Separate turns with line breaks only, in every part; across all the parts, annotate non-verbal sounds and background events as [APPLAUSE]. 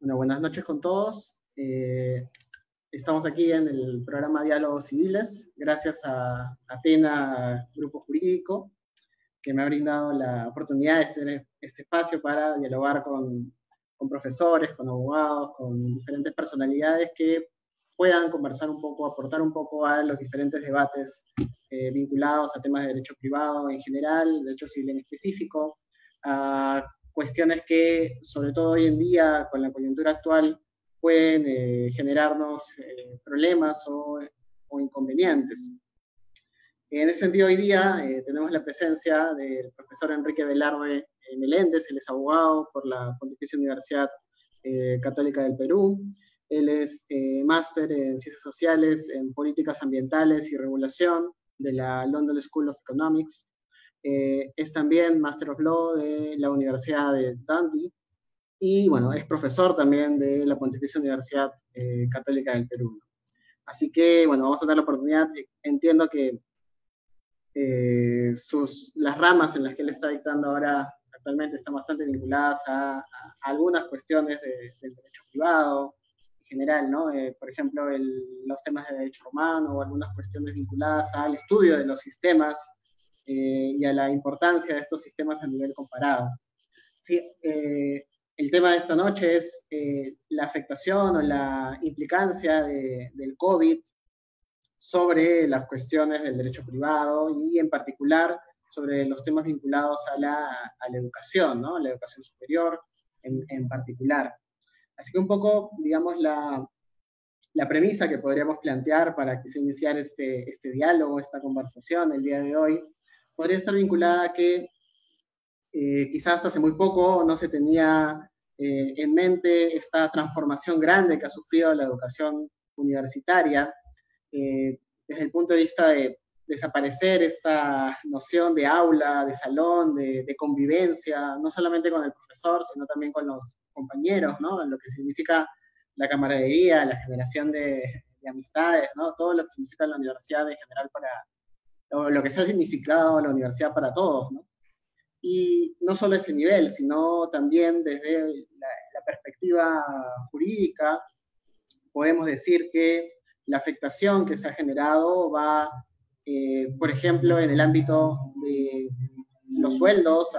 Bueno, buenas noches con todos. Eh, estamos aquí en el programa Diálogos Civiles, gracias a Atena Grupo Jurídico, que me ha brindado la oportunidad de tener este espacio para dialogar con, con profesores, con abogados, con diferentes personalidades que puedan conversar un poco, aportar un poco a los diferentes debates eh, vinculados a temas de derecho privado en general, derecho civil en específico, a cuestiones que, sobre todo hoy en día, con la coyuntura actual, pueden eh, generarnos eh, problemas o, inconvenientes. En ese sentido, hoy día eh, tenemos la presencia del profesor Enrique Velarde Meléndez, él es abogado por la Pontificia Universidad Católica del Perú. Él es máster en Ciencias Sociales, en Políticas Ambientales y Regulación de la London School of Economics. Eh, es también Master of Law de la Universidad de Dundee y, bueno, es profesor también de la Pontificia Universidad eh, Católica del Perú. Así que, bueno, vamos a dar la oportunidad. Entiendo que eh, sus, las ramas en las que él está dictando ahora actualmente están bastante vinculadas a, algunas cuestiones del derecho privado en general, ¿no? por ejemplo, los temas de derecho romano o algunas cuestiones vinculadas al estudio de los sistemas eh, y a la importancia de estos sistemas a nivel comparado. Sí, eh, el tema de esta noche es eh, la afectación o la implicancia del COVID sobre las cuestiones del derecho privado y en particular sobre los temas vinculados a la, a la educación, ¿no? la educación superior en, en, particular. Así que un poco, digamos, la, la premisa que podríamos plantear para que se iniciar este, este diálogo, esta conversación el día de hoy, podría estar vinculada a que eh, quizás hasta hace muy poco no se tenía eh, en mente esta transformación grande que ha sufrido la educación universitaria eh, desde el punto de vista de desaparecer esta noción de aula, de salón, de, convivencia, no solamente con el profesor, sino también con los compañeros, ¿no? Lo que significa la camaradería, la generación de, de amistades, ¿no? Todo lo que significa la universidad en general para, lo, que se ha significado la universidad para todos, ¿no? Y no solo ese nivel, sino también desde la, perspectiva jurídica, podemos decir que la afectación que se ha generado va, eh, por ejemplo, en el ámbito de los sueldos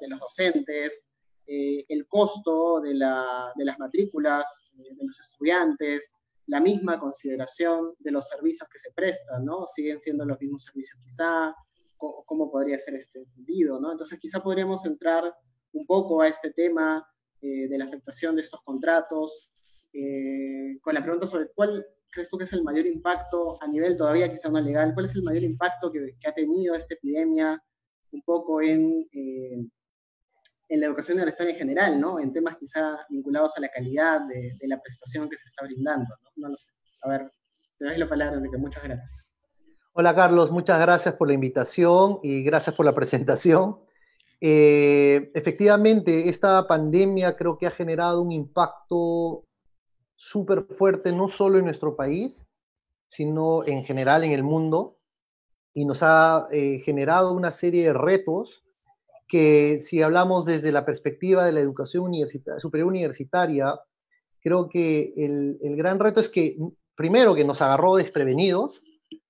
de los docentes, eh, el costo de, la, de las matrículas eh, de los estudiantes, la misma consideración de los servicios que se prestan, ¿no? Siguen siendo los mismos servicios quizá, cómo podría ser este entendido, ¿no? Entonces quizá podríamos entrar un poco a este tema eh, de la afectación de estos contratos, eh, con la pregunta sobre cuál crees tú que es el mayor impacto a nivel todavía quizá no legal, cuál es el mayor impacto que, ha tenido esta epidemia un poco en, eh, en la educación universitaria en general, ¿no? En temas quizá vinculados a la calidad de, la prestación que se está brindando, ¿no? No lo sé. A ver, te doy la palabra, Enrique. Muchas gracias.
Hola, Carlos. Muchas gracias por la invitación y gracias por la [LAUGHS] presentación. Eh, efectivamente, esta pandemia creo que ha generado un impacto súper fuerte, no solo en nuestro país, sino en general en el mundo, y nos ha eh, generado una serie de retos que si hablamos desde la perspectiva de la educación superior universitaria, creo que el, gran reto es que, primero, que nos agarró desprevenidos,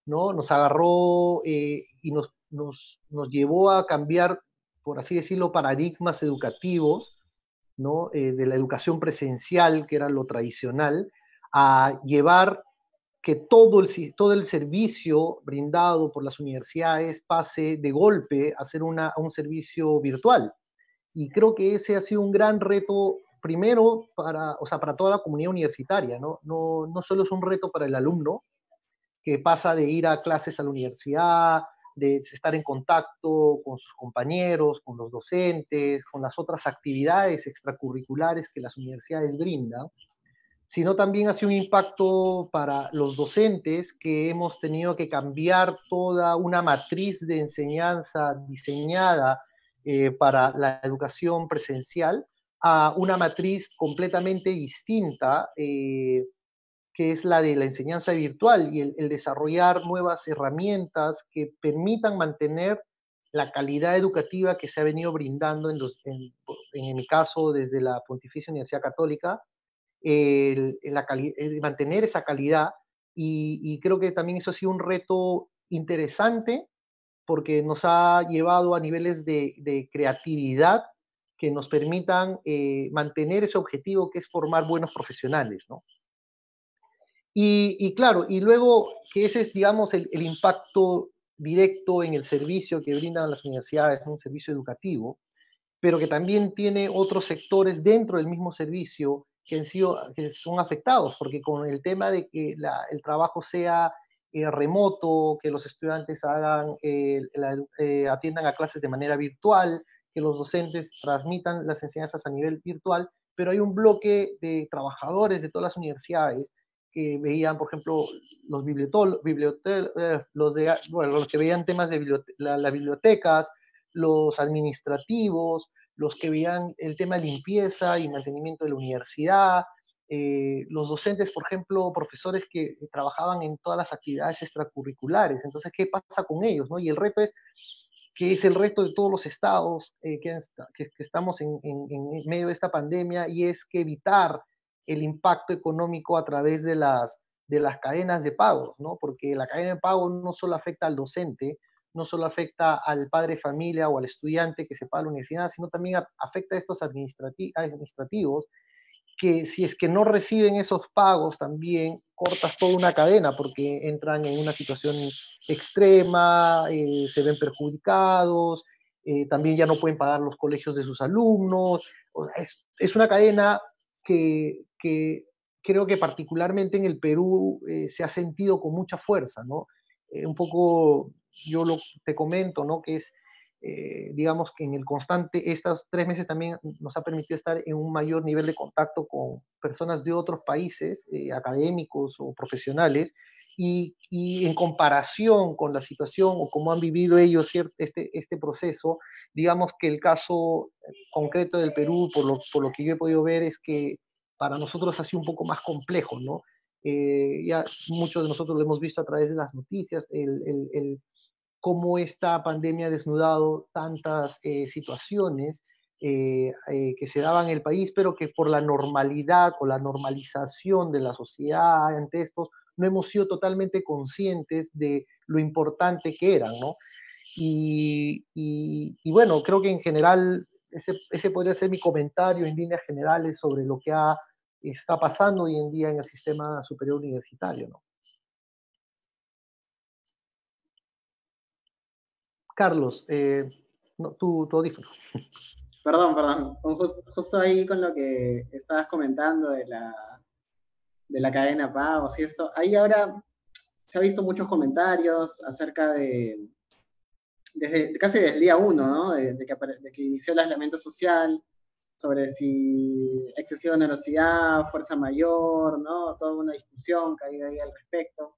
¿no? Nos agarró eh, y nos, nos, nos, llevó a cambiar, por así decirlo, paradigmas educativos, ¿no? Eh, de la educación presencial, que era lo tradicional, a llevar que todo el, todo el servicio brindado por las universidades pase de golpe a ser una, un servicio virtual. Y creo que ese ha sido un gran reto, primero, para, o sea, para toda la comunidad universitaria, ¿no? No, no solo es un reto para el alumno, que pasa de ir a clases a la universidad, de estar en contacto con sus compañeros, con los docentes, con las otras actividades extracurriculares que las universidades brindan, sino también ha sido un impacto para los docentes que hemos tenido que cambiar toda una matriz de enseñanza diseñada eh, para la educación presencial a una matriz completamente distinta, eh, que es la de la enseñanza virtual y el, desarrollar nuevas herramientas que permitan mantener la calidad educativa que se ha venido brindando, en, en mi caso, desde la Pontificia Universidad Católica, el, mantener esa calidad y, creo que también eso ha sido un reto interesante porque nos ha llevado a niveles de, creatividad que nos permitan eh, mantener ese objetivo que es formar buenos profesionales, ¿no? Y, claro, y luego que ese es, digamos, el, impacto directo en el servicio que brindan las universidades, un servicio educativo, pero que también tiene otros sectores dentro del mismo servicio que, han sido, que son afectados, porque con el tema de que el trabajo sea eh, remoto, que los estudiantes hagan, eh, eh, atiendan a clases de manera virtual, que los docentes transmitan las enseñanzas a nivel virtual, pero hay un bloque de trabajadores de todas las universidades que veían, por ejemplo, los, eh, los, de, bueno, los que veían temas de las bibliotecas, los administrativos, los que veían el tema de limpieza y mantenimiento de la universidad, eh, los docentes, por ejemplo, profesores que trabajaban en todas las actividades extracurriculares. Entonces, ¿qué pasa con ellos? No? Y el reto es, que es el reto de todos los estados eh, que, estamos en, en, medio de esta pandemia, y es que evitar el impacto económico a través de las, de las cadenas de pagos, ¿no? Porque la cadena de pago no solo afecta al docente, no solo afecta al padre familia o al estudiante que se paga la universidad, sino también afecta a estos administrativos que si es que no reciben esos pagos también cortas toda una cadena porque entran en una situación extrema, eh, se ven perjudicados, eh, también ya no pueden pagar los colegios de sus alumnos. es, es, una cadena que, que creo que particularmente en el Perú eh, se ha sentido con mucha fuerza, ¿no? Eh, un poco, yo lo, te comento, ¿no? Que es, eh, digamos que en el constante, estos tres meses también nos ha permitido estar en un mayor nivel de contacto con personas de otros países, académicos o profesionales, y, y, en comparación con la situación o cómo han vivido ellos este, este proceso, digamos que el caso concreto del Perú, por lo, por lo que yo he podido ver, es que para nosotros ha sido un poco más complejo, ¿no? Eh, ya muchos de nosotros lo hemos visto a través de las noticias, el, el, cómo esta pandemia ha desnudado tantas eh, situaciones eh, que se daban en el país, pero que por la normalidad o la normalización de la sociedad ante estos, no hemos sido totalmente conscientes de lo importante que eran, ¿no? Y, y, y bueno, creo que en general ese, ese, podría ser mi comentario en líneas generales sobre lo que ha está pasando hoy en día en el sistema superior universitario. ¿no? Carlos, eh, no, tu, audífono.
Perdón, perdón. Justo, ahí con lo que estabas comentando de la, de la cadena pagos y esto, ahí ahora se ha visto muchos comentarios acerca de, desde, casi desde el día uno, ¿no? De, que, de que inició el aislamiento social, sobre si excesiva onerosidad, fuerza mayor, ¿no? Toda una discusión que hay ahí al respecto.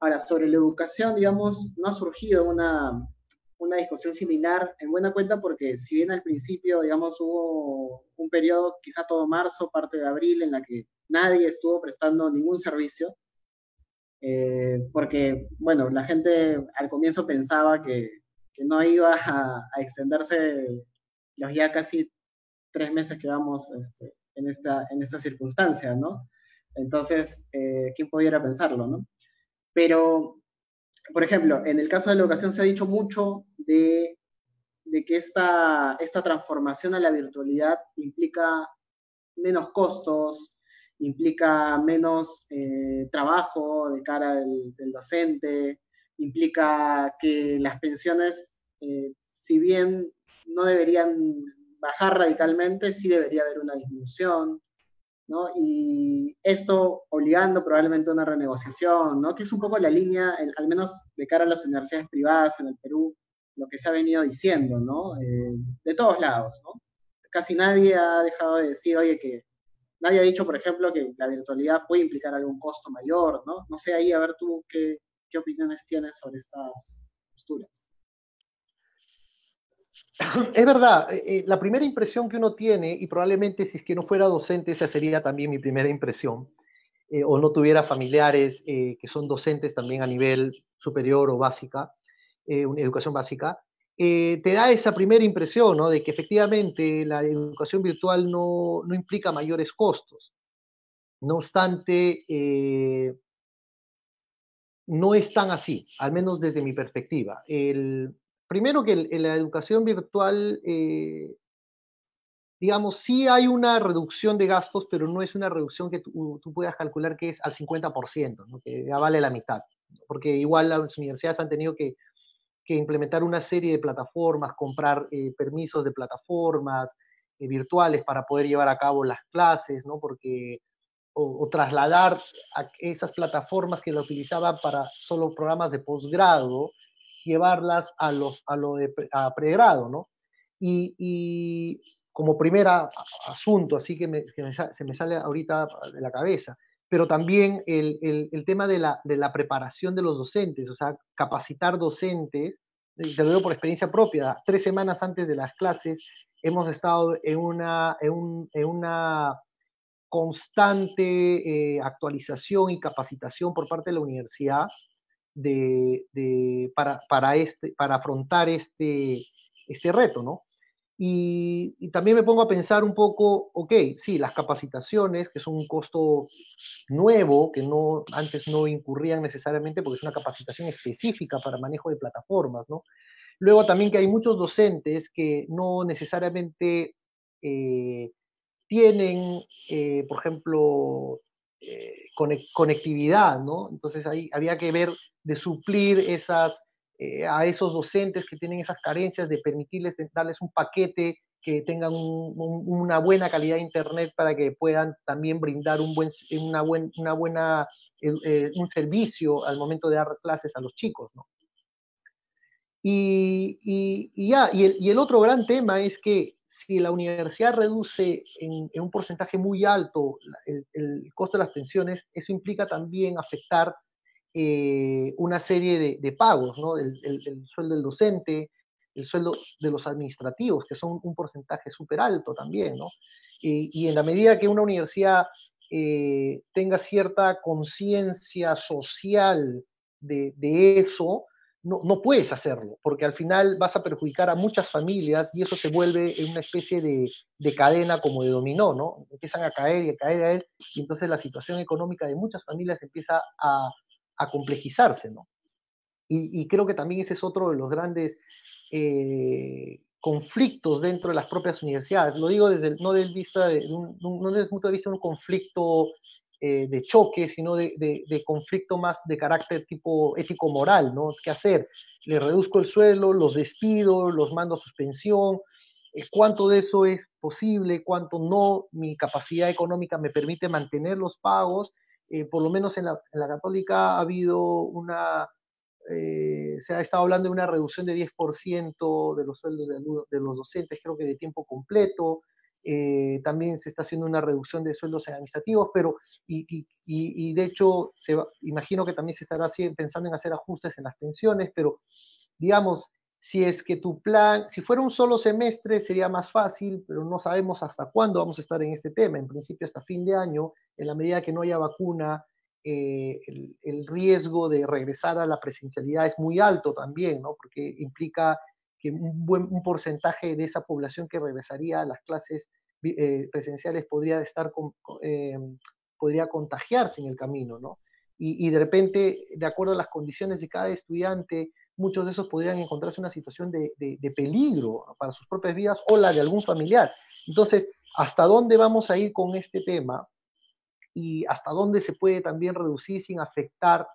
Ahora, sobre la educación, digamos, no ha surgido una, una discusión similar en buena cuenta porque si bien al principio, digamos, hubo un periodo, quizá todo marzo, parte de abril, en la que nadie estuvo prestando ningún servicio, eh, porque, bueno, la gente al comienzo pensaba que, que no iba a, a, extenderse los ya casi tres meses que vamos este, en, esta, en esta circunstancia, ¿no? Entonces, eh, ¿quién pudiera pensarlo, no? Pero, por ejemplo, en el caso de la educación se ha dicho mucho de, que esta, esta transformación a la virtualidad implica menos costos, implica menos eh, trabajo de cara del, docente, implica que las pensiones, eh, si bien no deberían bajar radicalmente, sí debería haber una disminución, ¿no? Y esto obligando probablemente a una renegociación, ¿no? Que es un poco la línea, al menos de cara a las universidades privadas en el Perú, lo que se ha venido diciendo, ¿no? Eh, de todos lados, ¿no? Casi nadie ha dejado de decir, oye, que nadie ha dicho, por ejemplo, que la virtualidad puede implicar algún costo mayor, ¿no? No sé, ahí a ver tú qué, qué opiniones tienes sobre estas posturas. [COUGHS]
Es verdad, eh, eh, la primera impresión que uno tiene, y probablemente si es que no fuera docente, esa sería también mi primera impresión, eh, o no tuviera familiares que son docentes también a nivel superior o básica, una educación básica, te da esa primera impresión, ¿no? De que efectivamente la educación virtual no, no implica mayores costos. No obstante, no es tan así, al menos desde mi perspectiva. El, primero que la educación virtual, eh, digamos, sí hay una reducción de gastos, pero no es una reducción que tú, puedas calcular que es al 50%, que ya vale la mitad, porque igual las universidades han tenido que, implementar una serie de plataformas, comprar eh, permisos de plataformas eh, virtuales para poder llevar a cabo las clases, ¿no? porque o, trasladar a esas plataformas que la utilizaban para solo programas de posgrado, llevarlas a, los, a lo de pregrado, ¿no? Y, como primer asunto, así que, se me sale ahorita de la cabeza, pero también el, el, tema de la, de la, preparación de los docentes, o sea, capacitar docentes, te lo digo por experiencia propia, tres semanas antes de las clases hemos estado en una, en, un, en una constante eh, actualización y capacitación por parte de la universidad de, para, para, este, para afrontar este, este reto, ¿no? Y, también me pongo a pensar un poco, ok, sí, las capacitaciones, que son un costo nuevo, que no, antes no incurrían necesariamente porque es una capacitación específica para manejo de plataformas, ¿no? Luego también que hay muchos docentes que no necesariamente eh, tienen, eh, por ejemplo, eh, conectividad, ¿no? Entonces ahí había que ver de suplir esas, eh, a esos docentes que tienen esas carencias, de permitirles darles un paquete que tengan una buena calidad de internet para que puedan también brindar un buen, una, una buena, un servicio al momento de dar clases a los chicos, ¿no? Y, y, ya, y el, y el, otro gran tema es que si la universidad reduce en, un porcentaje muy alto el, costo de las pensiones, eso implica también afectar eh, una serie de, pagos, ¿no? El, sueldo del docente, el sueldo de los administrativos, que son un porcentaje súper alto también, ¿no? Y, en la medida que una universidad eh, tenga cierta conciencia social de eso, no, puedes hacerlo, porque al final vas a perjudicar a muchas familias y eso se vuelve en una especie de, cadena como de dominó, ¿no? Empiezan a caer y a caer a él, y entonces la situación económica de muchas familias empieza a, complejizarse, ¿no? Y, creo que también ese es otro de los grandes eh, conflictos dentro de las propias universidades. Lo digo desde no, del vista de, no desde el punto de vista de un conflicto eh, de choque, sino de, conflicto más de carácter tipo ético-moral, ¿no? ¿Qué hacer? Le reduzco el suelo, los despido, los mando a suspensión, eh, cuánto de eso es posible, cuánto no, mi capacidad económica me permite mantener los pagos. Eh, por lo menos en la, católica ha habido una, se ha estado hablando de una reducción de 10% de los sueldos de, de, los docentes, creo que de tiempo completo. Eh, también se está haciendo una reducción de sueldos administrativos, pero, y, y, de hecho, se imagino que también se estará pensando en hacer ajustes en las pensiones, pero digamos, si es que tu plan, si fuera un solo semestre sería más fácil, pero no sabemos hasta cuándo vamos a estar en este tema, en principio hasta fin de año, en la medida que no haya vacuna, eh, el, el, riesgo de regresar a la presencialidad es muy alto también, ¿no? porque implica que un buen porcentaje de esa población que regresaría a las clases eh, presenciales podría estar eh, podría contagiarse en el camino, ¿no? Y, de repente, de acuerdo a las condiciones de cada estudiante, muchos de esos podrían encontrarse en una situación de, de, peligro para sus propias vidas o la de algún familiar. Entonces, ¿hasta dónde vamos a ir con este tema? Y hasta dónde se puede también reducir sin afectar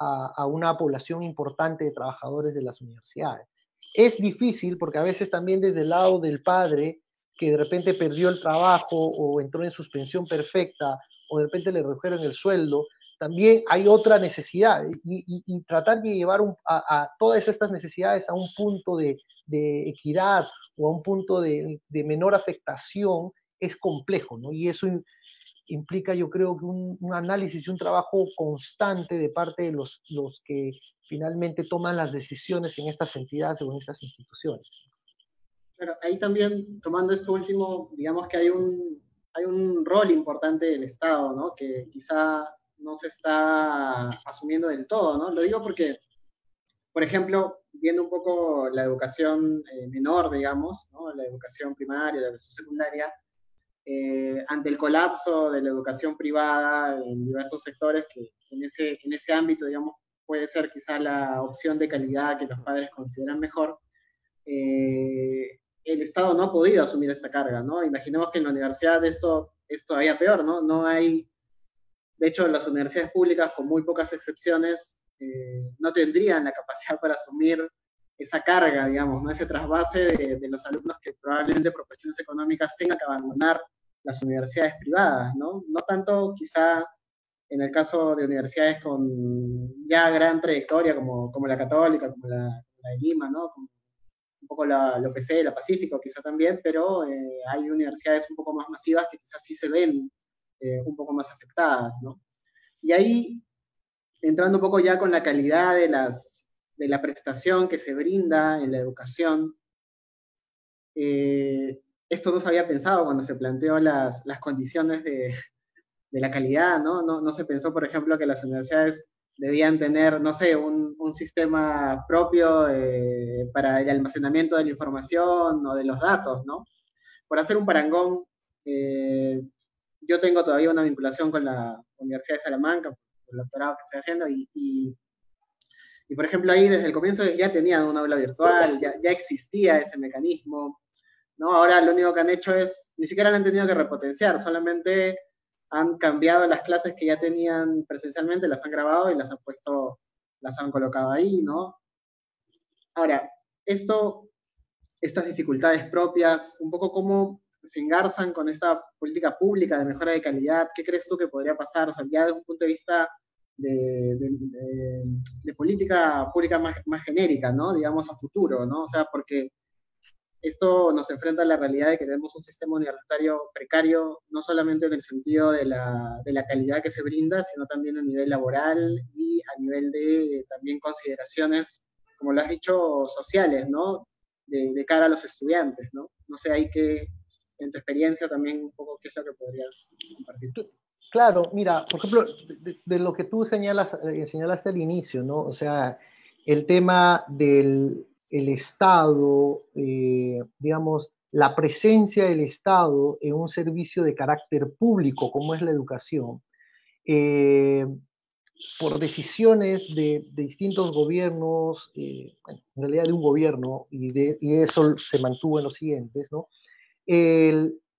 a, a una población importante de trabajadores de las universidades. Es difícil porque a veces también desde el lado del padre, que de repente perdió el trabajo o entró en suspensión perfecta o de repente le redujeron el sueldo, también hay otra necesidad y, tratar de llevar a, todas estas necesidades a un punto de, equidad o a un punto de, menor afectación es complejo, ¿no? Y eso implica, yo creo, que un, análisis y un trabajo constante de parte de los, los que finalmente toman las decisiones en estas entidades o en estas instituciones.
Pero ahí también, tomando esto último, digamos que hay un, hay un rol importante del Estado, ¿no? Que quizá no se está asumiendo del todo, ¿no? Lo digo porque, por ejemplo, viendo un poco la educación eh, menor, digamos, ¿no? La educación primaria, la educación secundaria, eh, ante el colapso de la educación privada en diversos sectores, que en ese, en ese ámbito, digamos, puede ser quizá la opción de calidad que los padres consideran mejor, eh, el Estado no ha podido asumir esta carga, ¿no? Imaginemos que en la universidad esto es todavía peor, ¿no? No hay, de hecho, las universidades públicas, con muy pocas excepciones, eh, no tendrían la capacidad para asumir esa carga, digamos, ¿no? ese trasvase de, de, los alumnos que probablemente por cuestiones económicas tengan que abandonar las universidades privadas, ¿no? No tanto quizá en el caso de universidades con ya gran trayectoria como, como la Católica, como la, la de Lima, ¿no? Como un poco la, la OPC, la Pacífico quizá también, pero eh, hay universidades un poco más masivas que quizás sí se ven eh, un poco más afectadas, ¿no? Y ahí, entrando un poco ya con la calidad de, las, de la prestación que se brinda en la educación, eh, esto no se había pensado cuando se planteó las, las condiciones de, de, la calidad, ¿no? ¿no? ¿no? se pensó, por ejemplo, que las universidades debían tener, no sé, un, un sistema propio para el almacenamiento de la información o de los datos, ¿no? Por hacer un parangón, eh, yo tengo todavía una vinculación con la Universidad de Salamanca, el doctorado que estoy haciendo, y, y, y, por ejemplo ahí desde el comienzo ya tenían una aula virtual, ya, ya existía ese mecanismo, ¿no? Ahora lo único que han hecho es, ni siquiera lo han tenido que repotenciar, solamente han cambiado las clases que ya tenían presencialmente, las han grabado y las han puesto, las han colocado ahí, ¿no? Ahora, esto, estas dificultades propias, un poco cómo se engarzan con esta política pública de mejora de calidad, ¿qué crees tú que podría pasar? O sea, ya desde un punto de vista de, de, política pública más, más genérica, ¿no? Digamos, a futuro, ¿no? O sea, porque esto nos enfrenta a la realidad de que tenemos un sistema universitario precario, no solamente en el sentido de la, de la, calidad que se brinda, sino también a nivel laboral y a nivel de también consideraciones, como lo has dicho, sociales, ¿no? De, cara a los estudiantes, ¿no? No sé, hay que, en tu experiencia también un poco, ¿qué es lo que podrías compartir?
Claro, mira, por ejemplo, de, de lo que tú señalas, eh, señalaste al inicio, ¿no? O sea, el tema del el Estado, eh, digamos, la presencia del Estado en un servicio de carácter público como es la educación, eh, por decisiones de, distintos gobiernos, eh, en realidad de un gobierno, y, eso se mantuvo en los siguientes, ¿no?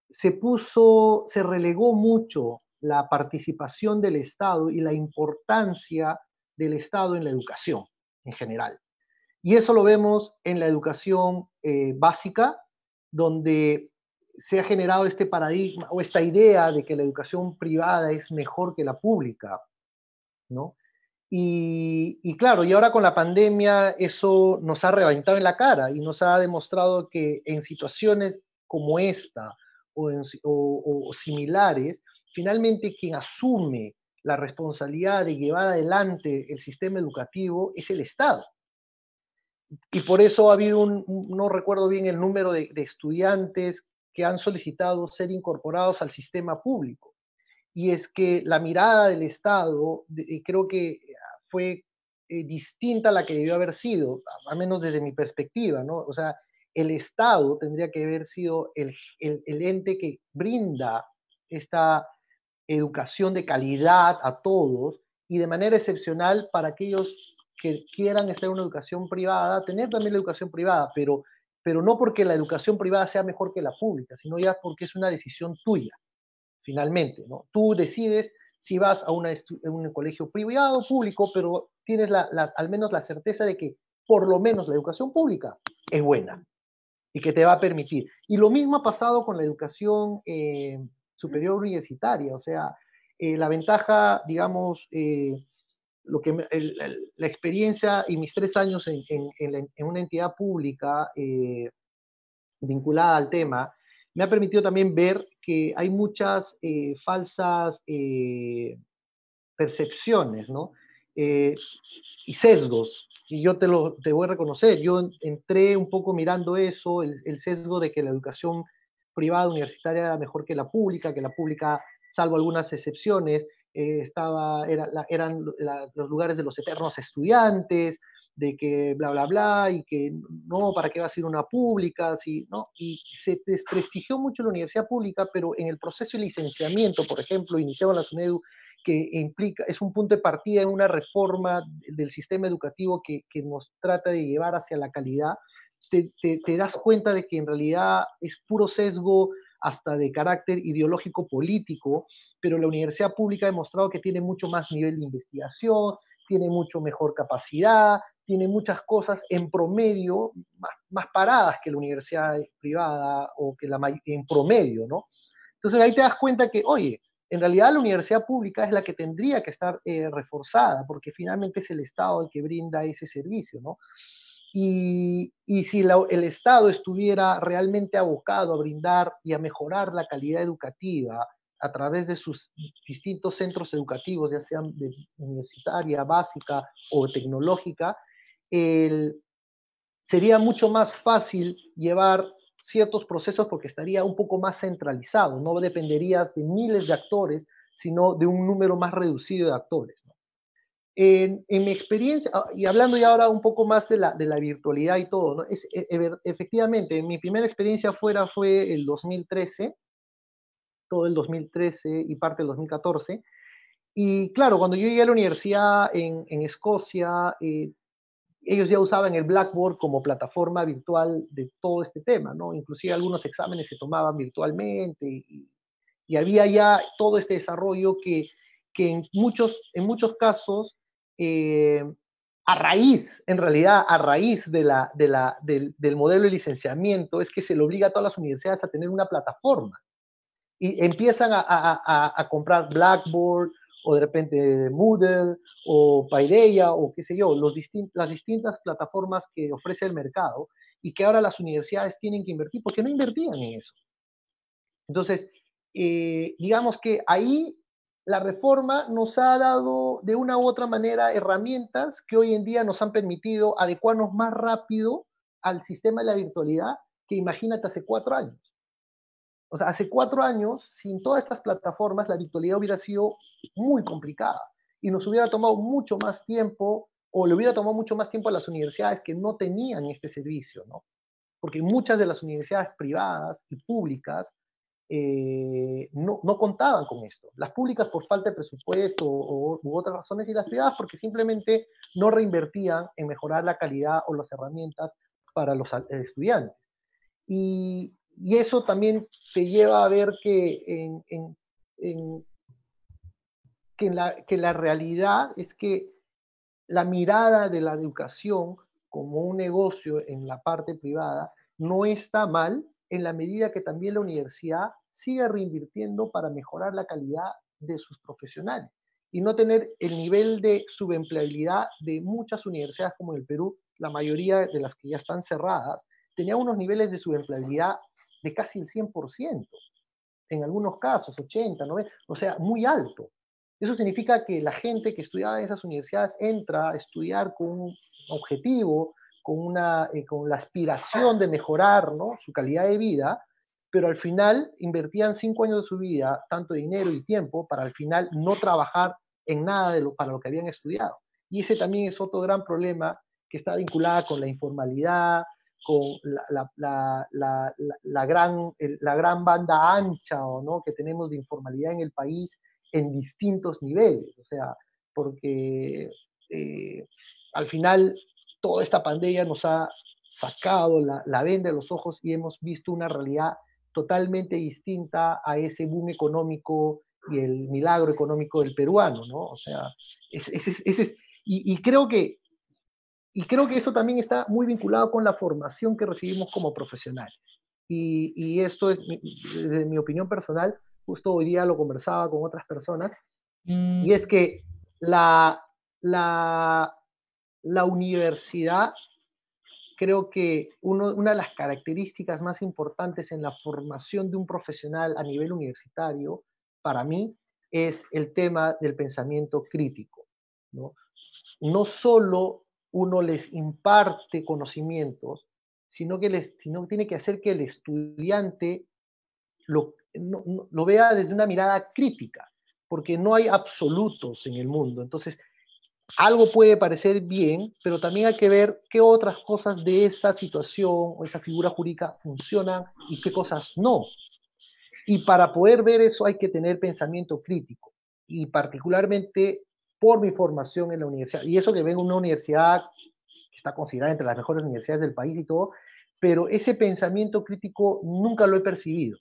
Se puso, se relegó mucho la participación del Estado y la importancia del Estado en la educación en general. Y eso lo vemos en la educación eh, básica, donde se ha generado este paradigma o esta idea de que la educación privada es mejor que la pública, ¿no? Y, claro, y ahora con la pandemia eso nos ha reventado en la cara y nos ha demostrado que en situaciones como esta o similares, finalmente quien asume la responsabilidad de llevar adelante el sistema educativo es el Estado y por eso ha habido un, no recuerdo bien el número de, estudiantes que han solicitado ser incorporados al sistema público. Y es que la mirada del Estado creo que fue eh, distinta a la que debió haber sido, al menos desde mi perspectiva, ¿no? O sea, el Estado tendría que haber sido el, el ente que brinda esta educación de calidad a todos y de manera excepcional para aquellos que quieran estar en una educación privada, tener también la educación privada, pero, pero no porque la educación privada sea mejor que la pública, sino ya porque es una decisión tuya, finalmente. ¿no? Tú decides si vas a, una, un colegio privado o público, pero tienes la, al menos la certeza de que por lo menos la educación pública es buena y que te va a permitir. Y lo mismo ha pasado con la educación eh, superior universitaria, o sea, eh, la ventaja, digamos, eh, lo que la experiencia y mis tres años en, una entidad pública eh, vinculada al tema me ha permitido también ver que hay muchas eh, falsas eh, percepciones, ¿no? Y sesgos, y yo te lo te voy a reconocer, yo entré un poco mirando eso, el, el sesgo de que la educación privada universitaria era mejor que la pública, que la pública, salvo algunas excepciones, eh, estaba, eran los lugares de los eternos estudiantes, de que bla, bla, bla, y que no, ¿para qué va a ser una pública? Sí, ¿no? Y se desprestigió mucho la universidad pública, pero en el proceso de licenciamiento, por ejemplo, iniciado en la SUNEDU, que implica, es un punto de partida en una reforma del sistema educativo que, que nos trata de llevar hacia la calidad, te, te, te, das cuenta de que en realidad es puro sesgo hasta de carácter ideológico político, pero la universidad pública ha demostrado que tiene mucho más nivel de investigación, tiene mucho mejor capacidad, tiene muchas cosas en promedio más, más paradas que la universidad privada o que la en promedio, ¿no? Entonces ahí te das cuenta que, oye, en realidad la universidad pública es la que tendría que estar eh, reforzada, porque finalmente es el Estado el que brinda ese servicio, ¿no? Y, si el Estado estuviera realmente abocado a brindar y a mejorar la calidad educativa, a través de sus distintos centros educativos, ya sean universitaria, básica o tecnológica, sería mucho más fácil llevar ciertos procesos porque estaría un poco más centralizado, no dependerías de miles de actores, sino de un número más reducido de actores. En, en, mi experiencia, ah, y hablando ya ahora un poco más de la, de la virtualidad y todo, ¿no? es, e, e, efectivamente, mi primera experiencia fuera fue el 2013, todo el 2013 y parte del 2014. Y claro, cuando yo llegué a la universidad en, en Escocia, eh, ellos ya usaban el Blackboard como plataforma virtual de todo este tema, ¿no? Inclusive algunos exámenes se tomaban virtualmente y, y había ya todo este desarrollo que, que en, muchos, en muchos casos, eh, a raíz, en realidad, a raíz de la, de la, del, del modelo de licenciamiento, es que se le obliga a todas las universidades a tener una plataforma y empiezan a, comprar Blackboard o de repente Moodle o Paideia o qué sé yo, las distintas plataformas que ofrece el mercado y que ahora las universidades tienen que invertir porque no invertían en eso. Entonces, eh, digamos que ahí la reforma nos ha dado de una u otra manera herramientas que hoy en día nos han permitido adecuarnos más rápido al sistema de la virtualidad que imagínate hace cuatro años. O sea, hace cuatro años, sin todas estas plataformas, la virtualidad hubiera sido muy complicada y nos hubiera tomado mucho más tiempo o le hubiera tomado mucho más tiempo a las universidades que no tenían este servicio, ¿no? Porque muchas de las universidades privadas y públicas eh, no, no, contaban con esto. Las públicas por falta de presupuesto o, u otras razones y las privadas porque simplemente no reinvertían en mejorar la calidad o las herramientas para los estudiantes. Y, eso también te lleva a ver que, en, en, en, que, la, que la realidad es que la mirada de la educación como un negocio en la parte privada no está mal en la medida que también la universidad siga reinvirtiendo para mejorar la calidad de sus profesionales y no tener el nivel de subempleabilidad de muchas universidades como el Perú, la mayoría de las que ya están cerradas, tenía unos niveles de subempleabilidad de casi el 100%, en algunos casos 80, 90, o sea, muy alto. Eso significa que la gente que estudiaba en esas universidades entra a estudiar con un objetivo, con, una, eh, con la aspiración de mejorar ¿no? su calidad de vida, pero al final invertían cinco años de su vida, tanto dinero y tiempo, para al final no trabajar en nada de lo, para lo que habían estudiado. Y ese también es otro gran problema que está vinculado con la informalidad, con la, la, la, la, gran, la gran banda ancha o no que tenemos de informalidad en el país en distintos niveles. O sea, porque eh, al final toda esta pandemia nos ha sacado la, la venda de los ojos y hemos visto una realidad totalmente distinta a ese boom económico y el milagro económico del peruano, ¿no? O sea, ese, ese, ese, y, y creo que y creo que eso también está muy vinculado con la formación que recibimos como profesionales. Y, y esto es, desde mi opinión personal, justo hoy día lo conversaba con otras personas, y es que la, la, la universidad, creo que uno, una de las características más importantes en la formación de un profesional a nivel universitario, para mí, es el tema del pensamiento crítico. No, no solo uno les imparte conocimientos, sino que les, sino tiene que hacer que el estudiante lo, no, no, lo vea desde una mirada crítica, porque no hay absolutos en el mundo. Entonces, algo puede parecer bien, pero también hay que ver qué otras cosas de esa situación o esa figura jurídica funcionan y qué cosas no. Y para poder ver eso hay que tener pensamiento crítico. Y particularmente por mi formación en la universidad, y eso que vengo de una universidad que está considerada entre las mejores universidades del país y todo, pero ese pensamiento crítico nunca lo he percibido.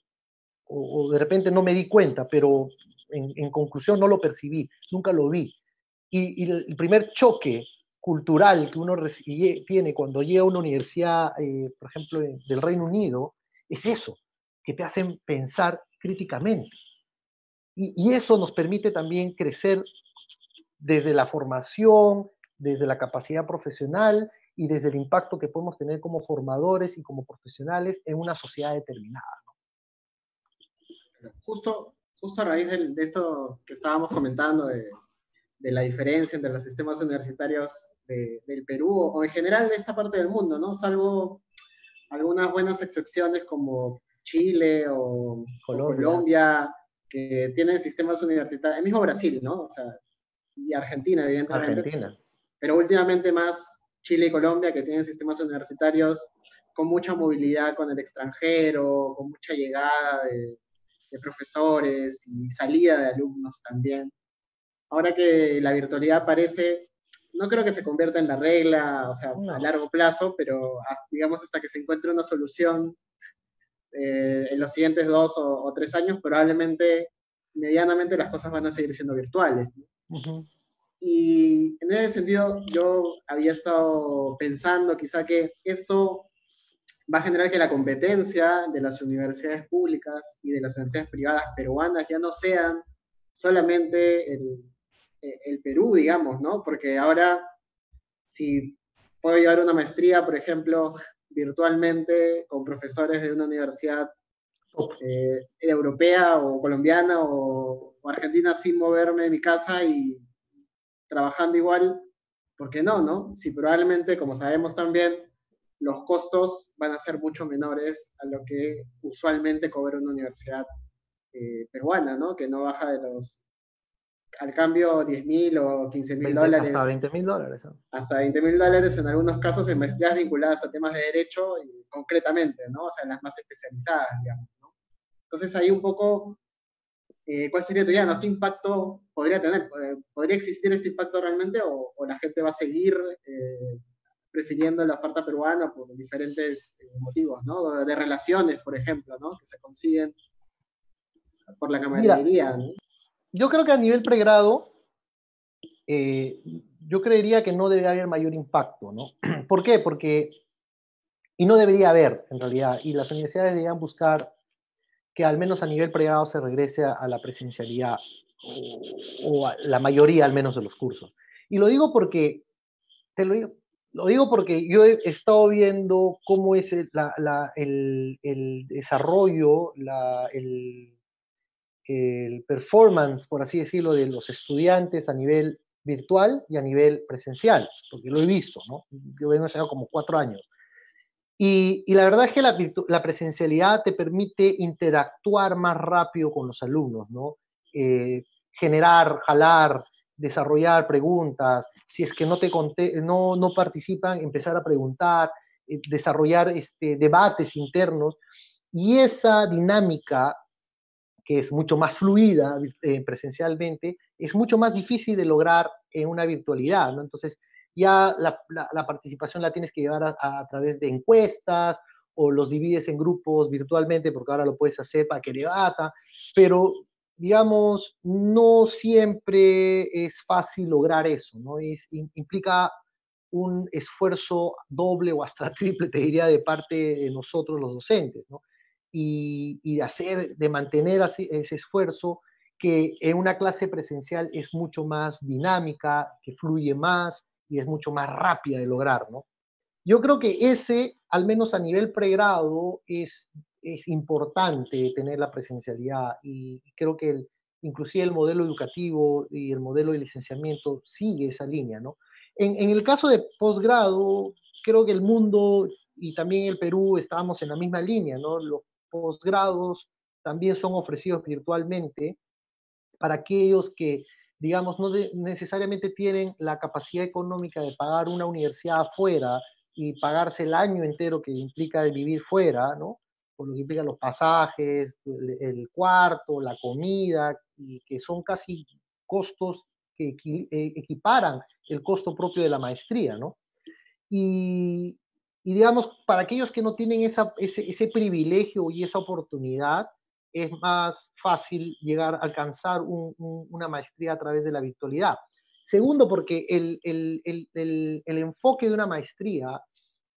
O, de repente no me di cuenta, pero en, conclusión no lo percibí, nunca lo vi. Y, el primer choque cultural que uno tiene cuando llega a una universidad, eh, por ejemplo, del Reino Unido, es eso, que te hacen pensar críticamente. Y, eso nos permite también crecer desde la formación, desde la capacidad profesional y desde el impacto que podemos tener como formadores y como profesionales en una sociedad determinada.
Justo, justo a raíz de, esto que estábamos comentando, de, la diferencia entre los sistemas universitarios del Perú o, en general de esta parte del mundo, ¿no? Salvo algunas buenas excepciones como Chile o Colombia, que tienen sistemas universitarios, el mismo Brasil, ¿no? O sea, y Argentina, evidentemente. Argentina. Pero últimamente más Chile y Colombia, que tienen sistemas universitarios con mucha movilidad con el extranjero, con mucha llegada de, profesores y salida de alumnos también. Ahora que la virtualidad parece, no creo que se convierta en la regla, o sea, a largo plazo, pero digamos hasta que se encuentre una solución eh, en los siguientes dos o, tres años, probablemente, medianamente, las cosas van a seguir siendo virtuales. Y en ese sentido, yo había estado pensando quizá que esto va a generar que la competencia de las universidades públicas y de las universidades privadas peruanas ya no sean solamente el, el Perú, digamos, ¿no? Porque ahora, si puedo llevar una maestría, por ejemplo, virtualmente con profesores de una universidad eh, europea o colombiana o, argentina sin moverme de mi casa y trabajando igual, ¿por qué no, no? Si probablemente, como sabemos también, los costos van a ser mucho menores a lo que usualmente cobra una universidad eh, peruana, ¿no? Que no baja de los al cambio 10 mil o 15 mil dólares.
Hasta 20 mil dólares.
Hasta 20 mil dólares en algunos casos en maestrías vinculadas a temas de derecho, concretamente, ¿no? O sea, en las más especializadas, digamos. ¿no? Entonces ahí un poco, eh, ¿cuál sería tu idea? ¿no? ¿Qué impacto podría tener? Eh, ¿Podría existir este impacto realmente o, la gente va a seguir eh, prefiriendo la oferta peruana por diferentes motivos, ¿no? De relaciones, por ejemplo, ¿no? Que se consiguen por la camaradería, ¿no?
Yo creo que a nivel pregrado, eh, yo creería que no debería haber mayor impacto, ¿no? [CLEARS THROAT] ¿Por qué? Porque, y no debería haber, en realidad, y las universidades deberían buscar que al menos a nivel pregrado se regrese a, la presencialidad, o, a la mayoría al menos de los cursos. Y lo digo porque, te lo digo, lo digo porque yo he estado viendo cómo es el, el, desarrollo, la, el, el performance, por así decirlo, de los estudiantes a nivel virtual y a nivel presencial, porque lo he visto, ¿no? Yo vengo hace como cuatro años. Y, la verdad es que la, la, presencialidad te permite interactuar más rápido con los alumnos, ¿no? Eh, generar, jalar, desarrollar preguntas, si es que no, te no, no participan, empezar a preguntar, eh, desarrollar este, debates internos. Y esa dinámica que es mucho más fluida eh, presencialmente, es mucho más difícil de lograr en una virtualidad. Entonces, ya la, participación la tienes que llevar a, través de encuestas o los divides en grupos virtualmente, porque ahora lo puedes hacer para que debata, pero digamos, no siempre es fácil lograr eso, ¿no? Es, implica un esfuerzo doble o hasta [LAUGHS] triple, te diría, de parte de nosotros los docentes. Y, de hacer, de mantener ese esfuerzo que en una clase presencial es mucho más dinámica, que fluye más y es mucho más rápida de lograr, ¿no? Yo creo que ese, al menos a nivel pregrado, es, es importante tener la presencialidad y creo que el, inclusive el modelo educativo y el modelo de licenciamiento sigue esa línea, ¿no? En, el caso de posgrado, creo que el mundo y también el Perú estábamos en la misma línea, ¿no? Posgrados también son ofrecidos virtualmente para aquellos que digamos, no necesariamente tienen la capacidad económica de pagar una universidad afuera y pagarse el año entero que implica vivir fuera, ¿no? Por lo que implica los pasajes, el, cuarto, la comida, y que son casi costos que eh, equiparan el costo propio de la maestría, ¿no? Y, digamos, para aquellos que no tienen esa, ese, ese privilegio y esa oportunidad, es más fácil llegar a alcanzar una maestría a través de la virtualidad. Segundo, porque el, el, el, el enfoque de una maestría,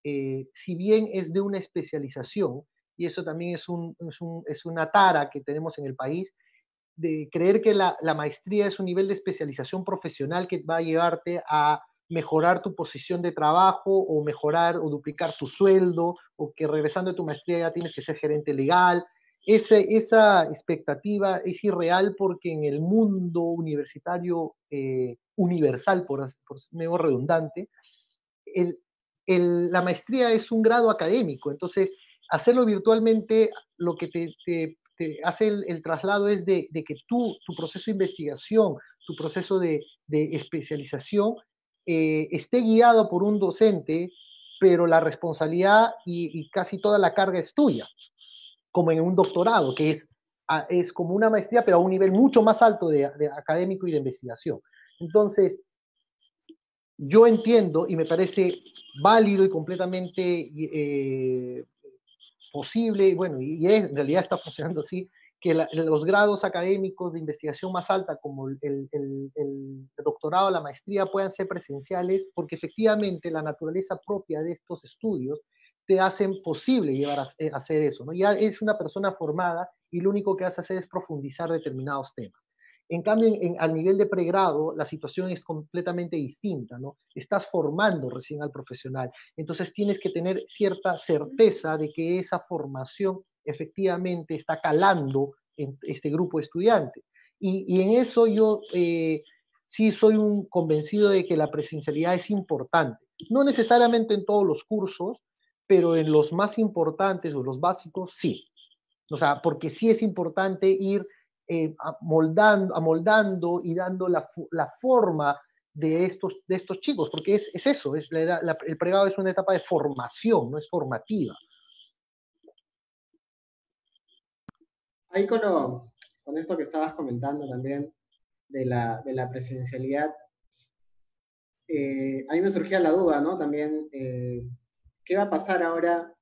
eh, si bien es de una especialización, y eso también es, un, es, un, es, una tara que tenemos en el país, de creer que la, la maestría es un nivel de especialización profesional que va a llevarte a mejorar tu posición de trabajo o mejorar o duplicar tu sueldo o que regresando de tu maestría ya tienes que ser gerente legal. Esa expectativa es irreal porque en el mundo universitario eh, universal, por, por medio redundante, la maestría es un grado académico, entonces hacerlo virtualmente lo que te, hace el, traslado es de, que tú, tu proceso de investigación, tu proceso de, especialización, eh, esté guiado por un docente, pero la responsabilidad y casi toda la carga es tuya como en un doctorado, que es, es como una maestría, pero a un nivel mucho más alto de, académico y de investigación. Entonces, yo entiendo y me parece válido y completamente eh, posible, bueno, y, en realidad está funcionando así, que los grados académicos de investigación más alta, como el, doctorado, la maestría, puedan ser presenciales, porque efectivamente la naturaleza propia de estos estudios te hacen posible llevar a, eh, hacer eso, ¿no? Ya es una persona formada y lo único que hace hacer es profundizar determinados temas. En cambio, en, al nivel de pregrado, la situación es completamente distinta, ¿no? Estás formando recién al profesional, entonces tienes que tener cierta certeza de que esa formación efectivamente está calando en este grupo de estudiantes. Y, en eso yo eh, sí soy un convencido de que la presencialidad es importante. No necesariamente en todos los cursos, pero en los más importantes o los básicos sí. O sea, porque sí es importante ir eh, amoldando, amoldando, y dando la, la, forma de estos, de estos chicos, porque es, es eso, es el pregado es una etapa de formación, no es formativa.
Ahí con, esto que estabas comentando también de la, presencialidad, eh, a mí me surgía la duda, ¿no? También eh, ¿qué va a pasar ahora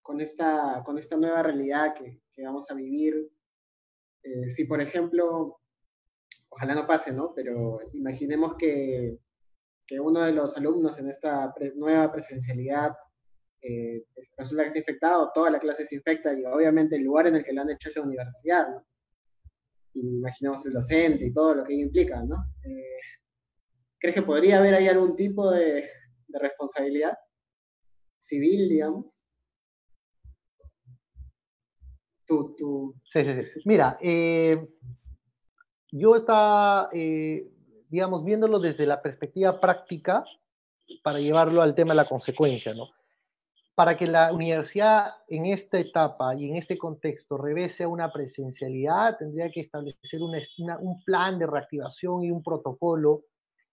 con esta, con esta nueva realidad que, vamos a vivir? Eh, si, por ejemplo, ojalá no pase, ¿no? Pero imaginemos que, uno de los alumnos en esta nueva presencialidad eh, resulta que está infectado, toda la clase se infecta y obviamente el lugar en el que lo han hecho es la universidad, ¿no? imaginemos el docente y todo lo que implica, ¿no? Eh, ¿Crees que podría haber ahí algún tipo de responsabilidad? civil, digamos.
Tú, tú... Sí, sí, sí. Mira, eh, yo estaba, eh, digamos, viéndolo desde la perspectiva práctica para llevarlo al tema de la consecuencia, ¿no? Para que la universidad en esta etapa y en este contexto regrese a una presencialidad, tendría que establecer un plan de reactivación y un protocolo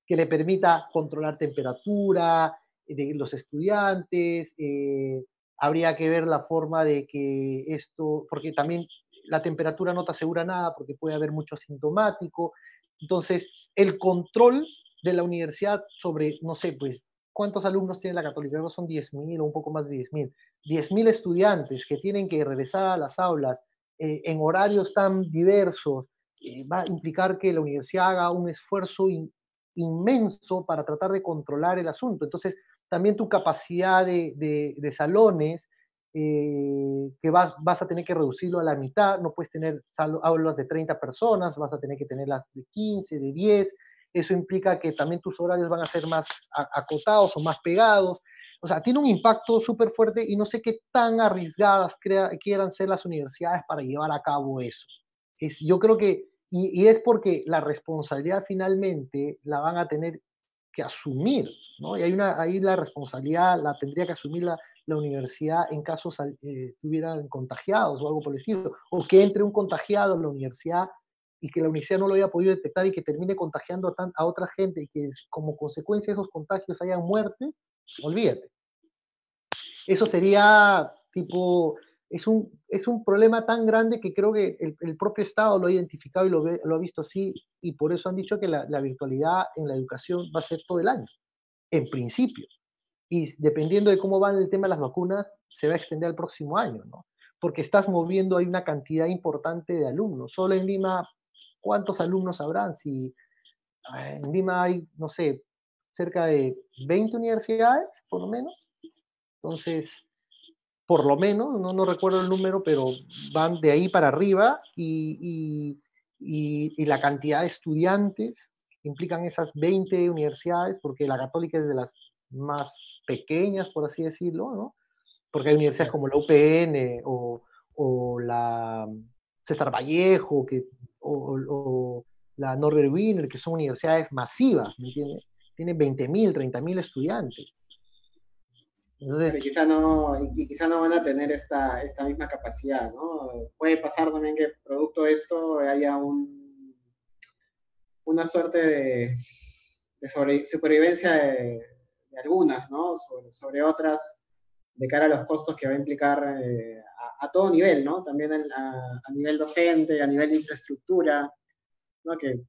que le permita controlar temperatura, de los estudiantes, eh, habría que ver la forma de que esto, porque también la temperatura no te asegura nada porque puede haber mucho asintomático. Entonces, el control de la universidad sobre, no sé, pues, ¿cuántos alumnos tiene la Católica? Creo son 10.000 o un poco más de 10.000. 10.000 estudiantes que tienen que regresar a las aulas eh, en horarios tan diversos, eh, va a implicar que la universidad haga un esfuerzo inmenso para tratar de controlar el asunto. Entonces, también tu capacidad de, de, salones, eh, que vas, vas, a tener que reducirlo a la mitad, no puedes tener aulas de 30 personas, vas a tener que tenerlas de 15, de 10, eso implica que también tus horarios van a ser más acotados o más pegados, o sea, tiene un impacto súper fuerte y no sé qué tan arriesgadas quieran ser las universidades para llevar a cabo eso. Es, yo creo que, y, es porque la responsabilidad finalmente la van a tener que asumir, ¿no? Y hay una, ahí la responsabilidad la tendría que asumir la, universidad en caso eh, estuvieran contagiados o algo por el estilo, o que entre un contagiado en la universidad y que la universidad no lo haya podido detectar y que termine contagiando a, a otra gente y que como consecuencia de esos contagios hayan muerte, olvídate. Eso sería tipo, es un, es un problema tan grande que creo que el, propio Estado lo ha identificado y lo, lo, ha visto así, y por eso han dicho que la, la, virtualidad en la educación va a ser todo el año, en principio. Y dependiendo de cómo va el tema de las vacunas, se va a extender al próximo año, ¿no? Porque estás moviendo, hay una cantidad importante de alumnos. Solo en Lima, ¿cuántos alumnos habrán? Si ah, en Lima hay, no sé, cerca de 20 universidades, por lo menos. Entonces, por lo menos, no, no recuerdo el número, pero van de ahí para arriba y, y, la cantidad de estudiantes que implican esas 20 universidades, porque la católica es de las más pequeñas, por así decirlo, ¿no? Porque hay universidades como la UPN o, o la César Vallejo que, o, o la Norbert Wiener, que son universidades masivas, ¿me entiendes? Tienen 20.000, 30.000 estudiantes.
y, quizá no, y quizá no van a tener esta, esta misma capacidad, ¿no? Puede pasar también que producto de esto haya un, una suerte de, de supervivencia de, algunas, ¿no? Sobre, sobre, otras de cara a los costos que va a implicar eh, a, todo nivel, ¿no? También a, a, nivel docente, a nivel de infraestructura, ¿no? Que,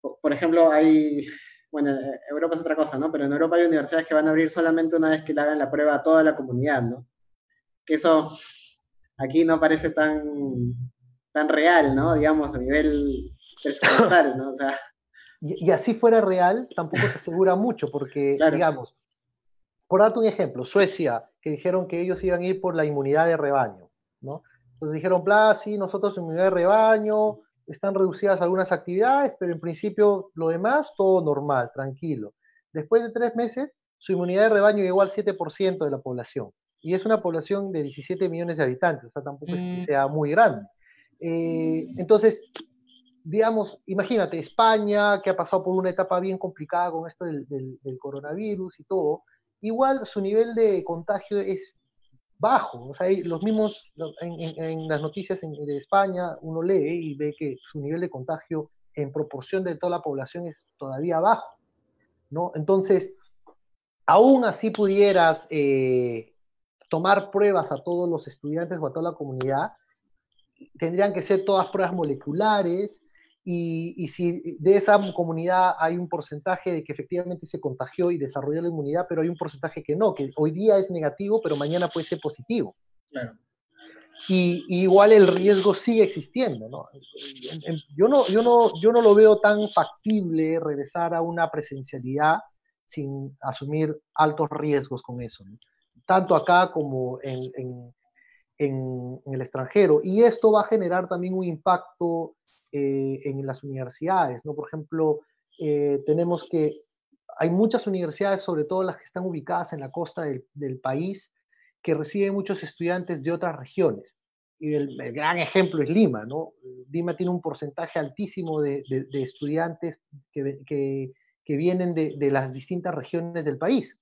por ejemplo, hay bueno, Europa es otra cosa, ¿no? Pero en Europa hay universidades que van a abrir solamente una vez que le hagan la prueba a toda la comunidad, ¿no? Que eso aquí no parece tan, tan real, ¿no? Digamos, a nivel presupuestal, ¿no? O sea...
Y, así fuera real, tampoco te asegura mucho, porque, digamos, por darte un ejemplo, Suecia, que dijeron que ellos iban a ir por la inmunidad de rebaño, ¿no? Entonces dijeron, bla, sí, nosotros inmunidad de rebaño, están reducidas algunas actividades, pero en principio lo demás, todo normal, tranquilo. Después de tres meses, su inmunidad de rebaño llegó al 7% de la población. Y es una población de 17 millones de habitantes, o sea, tampoco es que mm. sea muy grande. Eh, entonces, digamos, imagínate, España, que ha pasado por una etapa bien complicada con esto del, del coronavirus y todo, igual su nivel de contagio es bajo. O sea, los mismos, en, las noticias de España, uno lee y ve que su nivel de contagio en proporción de toda la población es todavía bajo. ¿no? Entonces, aún así pudieras eh, tomar pruebas a todos los estudiantes o a toda la comunidad, tendrían que ser todas pruebas moleculares, y, si de esa comunidad hay un porcentaje de que efectivamente se contagió y desarrolló la inmunidad, pero hay un porcentaje que no, que hoy día es negativo, pero mañana puede ser positivo. Y, igual el riesgo sigue existiendo, ¿no? Yo no, yo, no, yo no lo veo tan factible regresar a una presencialidad sin asumir altos riesgos con eso, tanto acá como en, en, en, el extranjero. Y esto va a generar también un impacto eh, en las universidades, ¿no? Por ejemplo, eh, tenemos que, hay muchas universidades, sobre todo las que están ubicadas en la costa del, país, que reciben muchos estudiantes de otras regiones. Y el, gran ejemplo es Lima, ¿no? Lima tiene un porcentaje altísimo de, de, estudiantes que, que, que vienen de, de, las distintas regiones del país.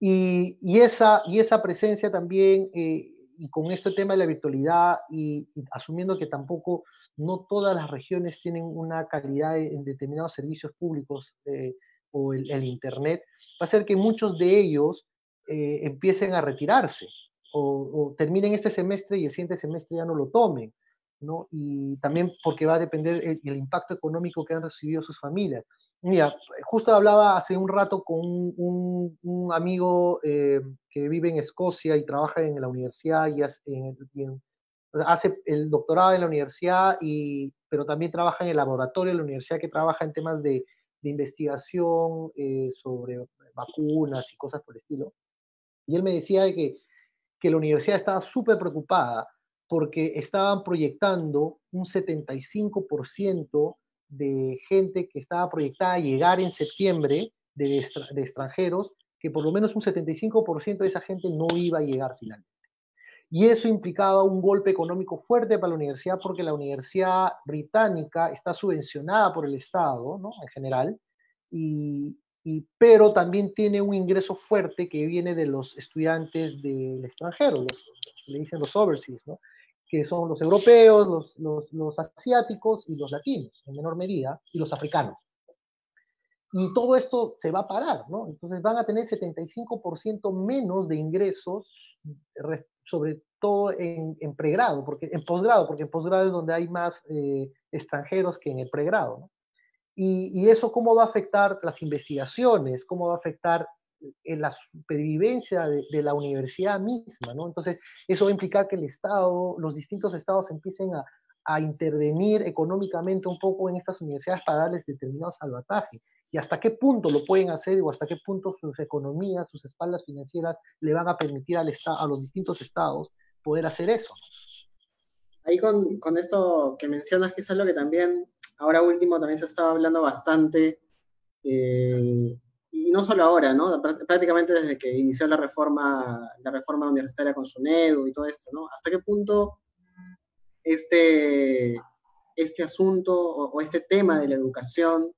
Y, y, esa, y esa presencia también, eh, y con este tema de la virtualidad, y, y, asumiendo que tampoco no todas las regiones tienen una calidad en determinados servicios públicos eh, o el, Internet, va a ser que muchos de ellos eh, empiecen a retirarse o, terminen este semestre y el siguiente semestre ya no lo tomen, ¿no? Y también porque va a depender el, impacto económico que han recibido sus familias. Mira, justo hablaba hace un rato con un, amigo eh, que vive en Escocia y trabaja en la universidad y, en, en hace el doctorado en la universidad, y, pero también trabaja en el laboratorio de la universidad que trabaja en temas de, de investigación eh, sobre vacunas y cosas por el estilo. Y él me decía que, que la universidad estaba súper preocupada porque estaban proyectando un 75% de gente que estaba proyectada a llegar en septiembre de, extranjeros, que por lo menos un 75% de esa gente no iba a llegar finalmente. Y eso implicaba un golpe económico fuerte para la universidad porque la universidad británica está subvencionada por el Estado, ¿no? En general, y, pero también tiene un ingreso fuerte que viene de los estudiantes del extranjero, le dicen los overseas, ¿no? Que son los europeos, los, los, los asiáticos y los latinos, en menor medida, y los africanos. Y todo esto se va a parar, ¿no? Entonces van a tener 75% menos de ingresos, sobre todo en, en, pregrado, porque, en posgrado, porque en posgrado es donde hay más eh, extranjeros que en el pregrado, ¿no? Y, y, eso cómo va a afectar las investigaciones, cómo va a afectar en la supervivencia de, de, la universidad misma, ¿no? Entonces, eso va a implicar que el Estado, los distintos estados empiecen a, a intervenir económicamente un poco en estas universidades para darles determinado salvataje y hasta qué punto lo pueden hacer o hasta qué punto sus economías, sus espaldas financieras le van a permitir al a los distintos estados poder hacer eso.
Ahí con, con, esto que mencionas, que es algo que también, ahora último, también se estaba hablando bastante, eh, y no solo ahora, ¿no? prácticamente desde que inició la reforma, la reforma universitaria con SUNEDU y todo esto, ¿no? ¿Hasta qué punto este, este asunto o, este tema de la educación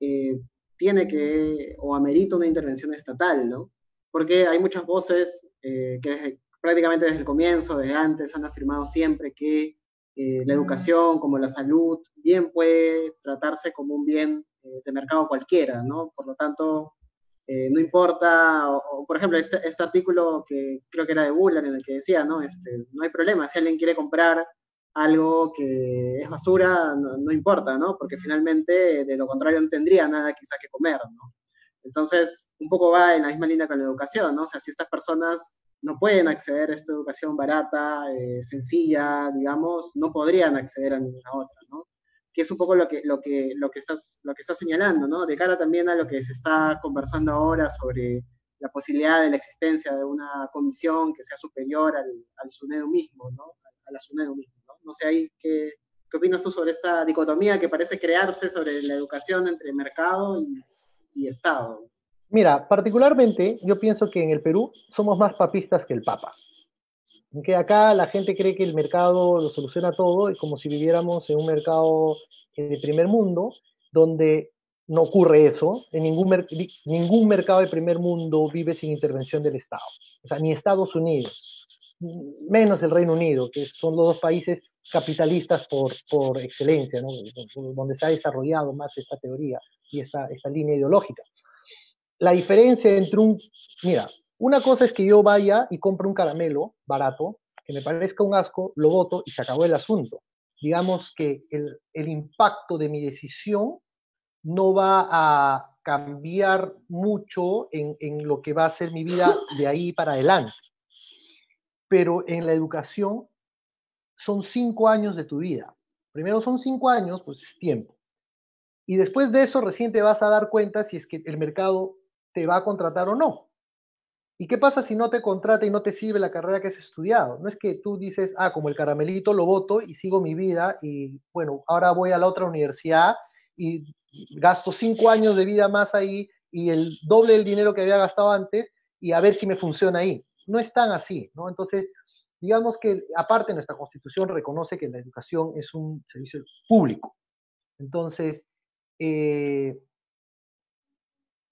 eh, tiene que, o amerita una intervención estatal, ¿no? Porque hay muchas voces eh, que prácticamente desde el comienzo, desde antes, han afirmado siempre que eh, la educación, como la salud, bien puede tratarse como un bien eh, de mercado cualquiera, ¿no? Por lo tanto, eh, no importa, por ejemplo, este, este, artículo que creo que era de Buller, en el que decía, ¿no? Este, no hay problema, si alguien quiere comprar algo que es basura, no, no, importa, ¿no? Porque finalmente, de lo contrario, no tendría nada quizá que comer, ¿no? Entonces, un poco va en la misma línea con la educación, ¿no? O sea, si estas personas no pueden acceder a esta educación barata, eh, sencilla, digamos, no podrían acceder a ninguna otra, ¿no? Que es un poco lo que, lo que, lo que, estás, lo que estás señalando, ¿no? De cara también a lo que se está conversando ahora sobre la posibilidad de la existencia de una comisión que sea superior al, al SUNEDU mismo, ¿no? A la SUNEDU mismo no sé ahí qué, qué opinas tú sobre esta dicotomía que parece crearse sobre la educación entre mercado y Estado.
Mira, particularmente yo pienso que en el Perú somos más papistas que el Papa. Que acá la gente cree que el mercado lo soluciona todo y como si viviéramos en un mercado de primer mundo, donde no ocurre eso, en ningún, mer ningún mercado de primer mundo vive sin intervención del Estado. O sea, ni Estados Unidos, menos el Reino Unido, que son los dos países capitalistas por, por excelencia, donde se ha desarrollado más esta teoría y esta, esta línea ideológica. La diferencia entre un, mira, una cosa es que yo vaya y compre un caramelo barato, que me parezca un asco, lo voto y se acabó el asunto. Digamos que el, impacto de mi decisión no va a cambiar mucho en, en lo que va a ser mi vida de ahí para adelante. Pero en la educación son cinco años de tu vida. Primero son cinco años, pues es tiempo. Y después de eso recién te vas a dar cuenta si es que el mercado te va a contratar o no. ¿Y qué pasa si no te contrata y no te sirve la carrera que has estudiado? No es que tú dices, ah, como el caramelito lo voto y sigo mi vida y bueno, ahora voy a la otra universidad y gasto cinco años de vida más ahí y el doble del dinero que había gastado antes y a ver si me funciona ahí. No es tan así, ¿no? Entonces, digamos que aparte nuestra constitución reconoce que la educación es un servicio público. Entonces, eh,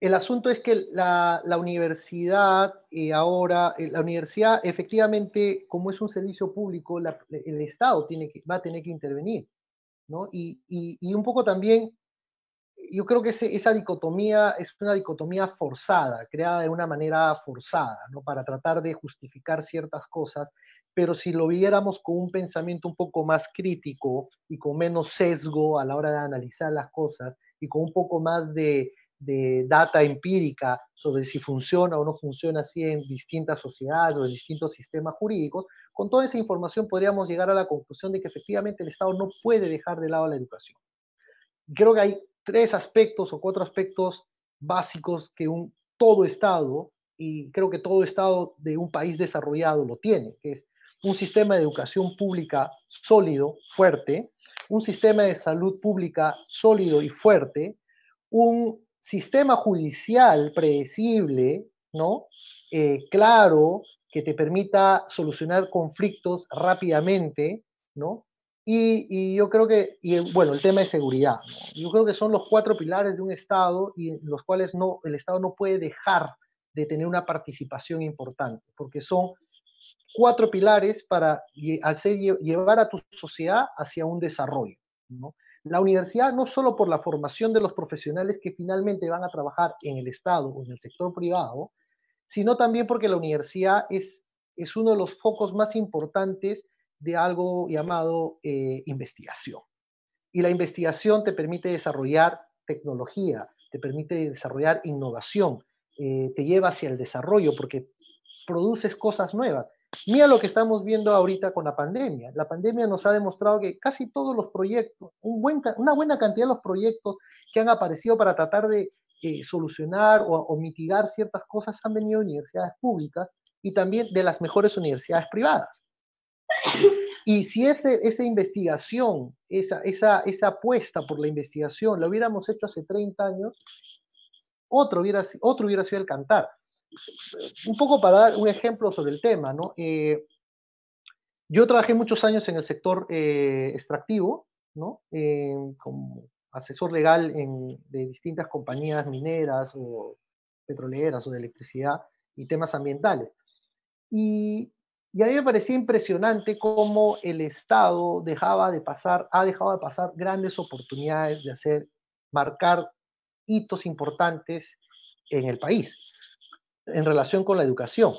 el asunto es que la, universidad eh, ahora, eh, la universidad efectivamente, como es un servicio público, el Estado tiene que, va a tener que intervenir, ¿no? Y, y, y un poco también, yo creo que ese, esa dicotomía es una dicotomía forzada, creada de una manera forzada, ¿no? Para tratar de justificar ciertas cosas pero si lo viéramos con un pensamiento un poco más crítico y con menos sesgo a la hora de analizar las cosas y con un poco más de, de data empírica sobre si funciona o no funciona así en distintas sociedades o en distintos sistemas jurídicos, con toda esa información podríamos llegar a la conclusión de que efectivamente el Estado no puede dejar de lado la educación. Creo que hay tres aspectos o cuatro aspectos básicos que un, todo Estado, y creo que todo Estado de un país desarrollado lo tiene, que es un sistema de educación pública sólido, fuerte, un sistema de salud pública sólido y fuerte, un sistema judicial predecible, ¿no? Eh, claro, que te permita solucionar conflictos rápidamente, ¿no? Y, y, yo creo que, y bueno, el tema de seguridad, ¿no? yo creo que son los cuatro pilares de un Estado y los cuales no, el Estado no puede dejar de tener una participación importante, porque son cuatro pilares para hacer, llevar a tu sociedad hacia un desarrollo. La universidad, no solo por la formación de los profesionales que finalmente van a trabajar en el Estado o en el sector privado, sino también porque la universidad es, es uno de los focos más importantes de algo llamado eh, investigación. Y la investigación te permite desarrollar tecnología, te permite desarrollar innovación, eh, te lleva hacia el desarrollo porque produces cosas nuevas. Mira lo que estamos viendo ahorita con la pandemia. La pandemia nos ha demostrado que casi todos los proyectos, una buena cantidad de los proyectos que han aparecido para tratar de eh, solucionar o, mitigar ciertas cosas han venido de universidades públicas y también de las mejores universidades privadas. Y si ese, esa investigación, esa, esa, esa apuesta por la investigación la hubiéramos hecho hace 30 años, otro hubiera, otro hubiera sido el cantar un poco para dar un ejemplo sobre el tema, ¿no? Eh, yo trabajé muchos años en el sector eh, extractivo, ¿no? como asesor legal de distintas compañías mineras o petroleras o de electricidad y temas ambientales. Y, y a mí me parecía impresionante cómo el Estado dejaba de pasar, ha dejado de pasar grandes oportunidades de hacer, marcar hitos importantes en el país en relación con la educación.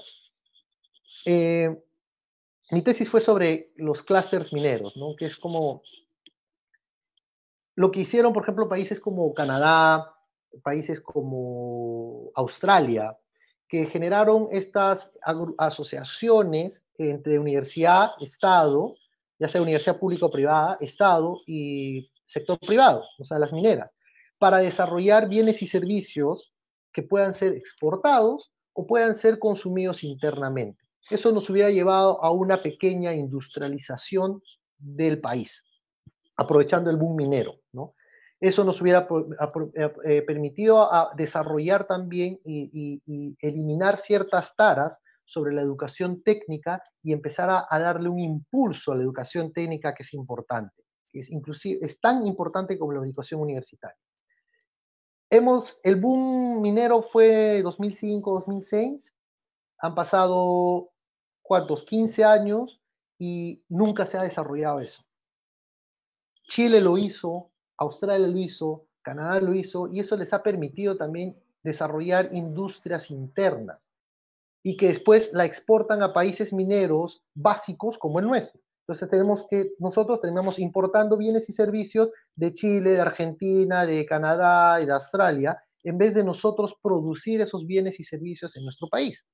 Eh, mi tesis fue sobre los clústeres mineros, ¿no? que es como lo que hicieron, por ejemplo, países como Canadá, países como Australia, que generaron estas asociaciones entre universidad, Estado, ya sea universidad pública o privada, Estado y sector privado, o sea, las mineras, para desarrollar bienes y servicios que puedan ser exportados o puedan ser consumidos internamente. Eso nos hubiera llevado a una pequeña industrialización del país, aprovechando el boom minero. Eso nos hubiera eh, eh, permitido desarrollar también y, eliminar ciertas taras sobre la educación técnica y empezar a, darle un impulso a la educación técnica que es importante. Es, inclusive, es tan importante como la educación universitaria hemos, el boom minero fue 2005, 2006, han pasado, ¿cuántos? 15 años y nunca se ha desarrollado eso. Chile lo hizo, Australia lo hizo, Canadá lo hizo, y eso les ha permitido también desarrollar industrias internas y que después la exportan a países mineros básicos como el nuestro. Entonces tenemos que, nosotros terminamos importando bienes y servicios de Chile, de Argentina, de Canadá y de Australia, en vez de nosotros producir esos bienes y servicios en nuestro país.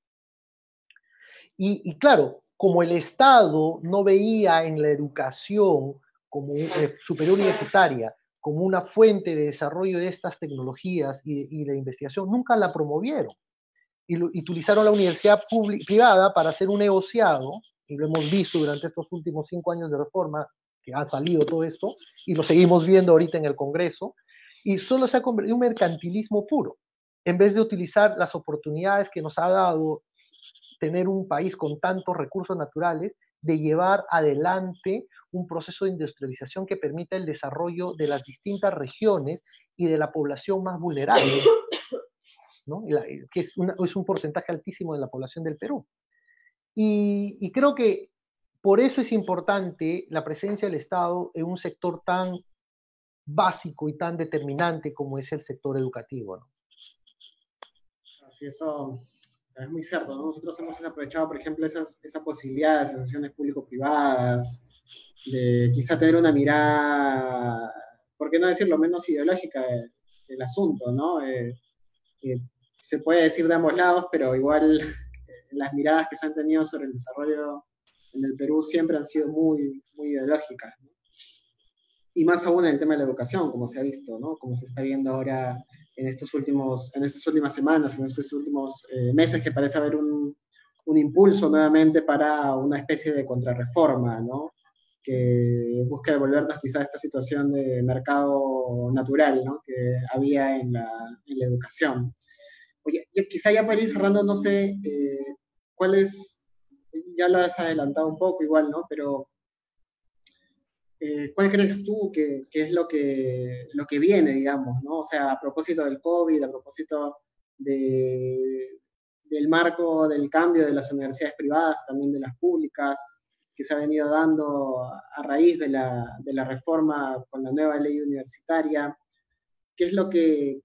Y, claro, como el Estado no veía en la educación como eh, superior universitaria como una fuente de desarrollo de estas tecnologías y, de investigación, nunca la promovieron. Y, y utilizaron la universidad privada para hacer un negociado y lo hemos visto durante estos últimos cinco años de reforma, que ha salido todo esto, y lo seguimos viendo ahorita en el Congreso, y solo se ha convertido en un mercantilismo puro, en vez de utilizar las oportunidades que nos ha dado tener un país con tantos recursos naturales, de llevar adelante un proceso de industrialización que permita el desarrollo de las distintas regiones y de la población más vulnerable, ¿no? que es, es un porcentaje altísimo de la población del Perú. Y, creo que por eso es importante la presencia del Estado en un sector tan básico y tan determinante como es el sector educativo. ¿no?
Así, eso es muy cierto. Nosotros hemos aprovechado, por ejemplo, esas, esa posibilidad de asociaciones público-privadas, de quizá tener una mirada, ¿por qué no decirlo, menos ideológica del asunto, ¿no? Eh, se puede decir de ambos lados, pero igual las miradas que se han tenido sobre el desarrollo en el Perú siempre han sido muy, muy ideológicas. Y más aún en el tema de la educación, como se ha visto, ¿no? como se está viendo ahora en, estos últimos, en estas últimas semanas, en estos últimos eh, meses, que parece haber un, un, impulso nuevamente para una especie de contrarreforma, ¿no? que busca devolvernos quizá esta situación de mercado natural ¿no? que había en la, en la educación. Oye, quizá ya para ir cerrando, no sé, eh, ¿cuál es, ya lo has adelantado un poco igual, ¿no? Pero, eh, ¿cuál crees tú que, es lo que, lo que viene, digamos, ¿no? O sea, a propósito del COVID, a propósito de, del marco del cambio de las universidades privadas, también de las públicas, que se ha venido dando a raíz de la, de la reforma con la nueva ley universitaria, qué es lo que,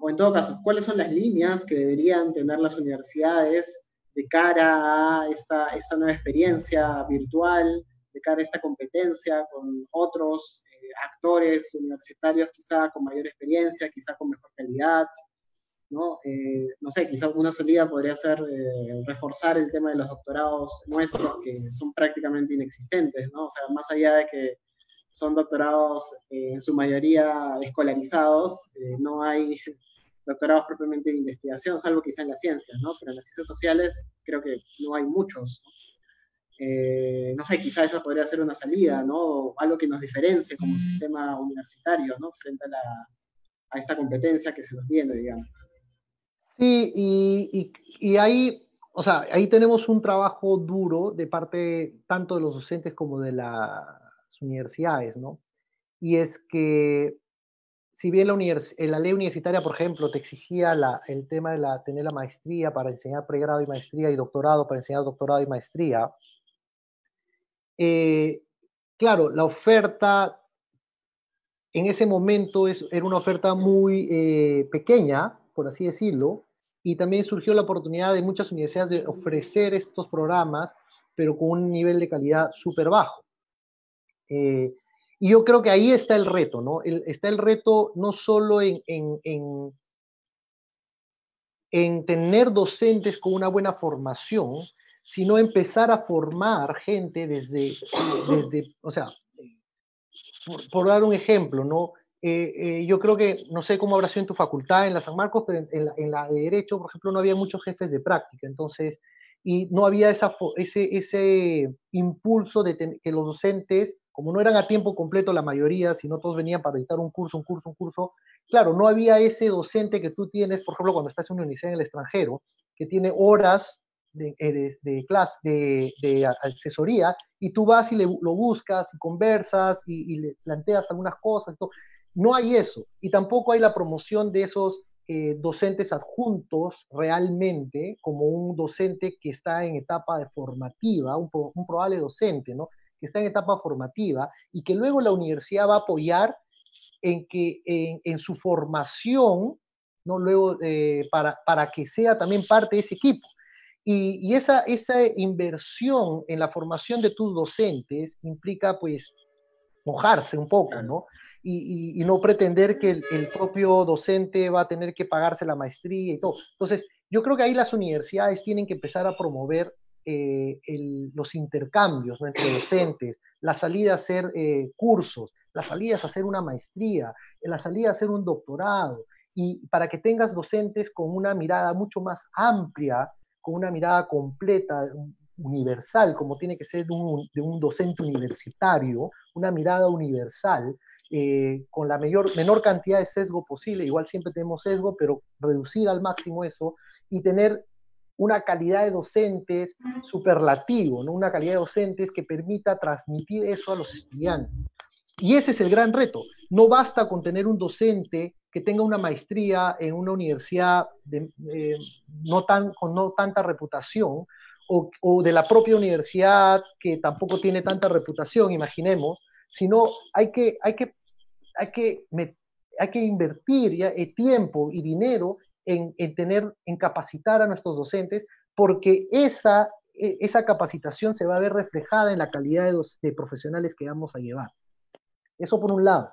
o en todo caso, cuáles son las líneas que deberían tener las universidades de cara a esta, esta nueva experiencia virtual, de cara a esta competencia con otros eh, actores universitarios quizá con mayor experiencia, quizá con mejor calidad, ¿no? Eh, no sé, quizá una salida podría ser eh, reforzar el tema de los doctorados nuestros, que son prácticamente inexistentes, ¿no? O sea, más allá de que son doctorados en su mayoría escolarizados, no hay doctorados propiamente de investigación, salvo quizá en las ciencias, ¿no? Pero en las ciencias sociales creo que no hay muchos. Eh, no sé, quizá esa podría ser una salida, ¿no? Algo que nos diferencie como sistema universitario, ¿no? Frente a, la, a esta competencia que se nos viene, digamos.
Sí, y, y, y, ahí, o sea, ahí tenemos un trabajo duro de parte tanto de los docentes como de las universidades, ¿no? Y es que si bien la, la, ley universitaria, por ejemplo, te exigía el tema de la, tener la maestría para enseñar pregrado y maestría y doctorado para enseñar doctorado y maestría, eh, claro, la oferta en ese momento era una oferta muy eh, pequeña, por así decirlo, y también surgió la oportunidad de muchas universidades de ofrecer estos programas, pero con un nivel de calidad súper bajo. Eh, y yo creo que ahí está el reto, ¿no? está el reto no solo en, en, en, tener docentes con una buena formación, sino empezar a formar gente desde, desde o sea, por, dar un ejemplo, ¿no? Eh, eh, yo creo que, no sé cómo habrá sido en tu facultad, en la San Marcos, pero en, la, en la de Derecho, por ejemplo, no había muchos jefes de práctica, entonces, y no había esa, ese, ese impulso de que los docentes como no eran a tiempo completo la mayoría, sino todos venían para editar un curso, un curso, un curso, claro, no había ese docente que tú tienes, por ejemplo, cuando estás en una universidad en el extranjero, que tiene horas de, eh, de, clase, de, asesoría, y tú vas y le, lo buscas y conversas y, le planteas algunas cosas. No hay eso, y tampoco hay la promoción de esos eh, docentes adjuntos realmente, como un docente que está en etapa de formativa, un probable docente, ¿no? Que está en etapa formativa y que luego la universidad va a apoyar en, que, en, su formación, ¿no? luego eh, para, para que sea también parte de ese equipo. Y, y, esa, esa inversión en la formación de tus docentes implica pues mojarse un poco, ¿no? Y, y, y no pretender que el, el, propio docente va a tener que pagarse la maestría y todo. Entonces, yo creo que ahí las universidades tienen que empezar a promover eh, los intercambios entre docentes, la salida a hacer eh, cursos, la salida a hacer una maestría, la salida a hacer un doctorado, y para que tengas docentes con una mirada mucho más amplia, con una mirada completa, universal, como tiene que ser de un, docente universitario, una mirada universal, eh, con la menor cantidad de sesgo posible, igual siempre tenemos sesgo, pero reducir al máximo eso y tener una calidad de docentes superlativo, ¿no? una calidad de docentes que permita transmitir eso a los estudiantes. Y ese es el gran reto. No basta con tener un docente que tenga una maestría en una universidad de, eh, no tan, con no tanta reputación o, o, de la propia universidad que tampoco tiene tanta reputación, imaginemos, sino hay que, hay que, hay que, hay que invertir ya, eh, tiempo y dinero en, tener, en capacitar a nuestros docentes, porque esa, e, esa capacitación se va a ver reflejada en la calidad de, de profesionales que vamos a llevar. Eso por un lado.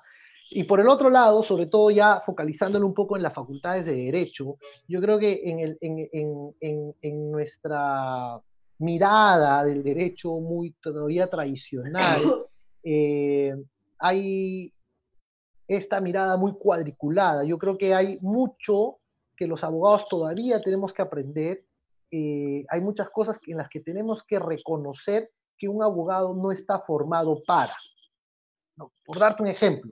Y por el otro lado, sobre todo ya focalizándolo un poco en las facultades de Derecho, yo creo que en, el, en, en, en, nuestra mirada del derecho muy todavía tradicional, [COUGHS] eh, hay esta mirada muy cuadriculada. Yo creo que hay mucho que los abogados todavía tenemos que aprender. Eh, hay muchas cosas en las que tenemos que reconocer que un abogado no está formado para. Por darte un ejemplo,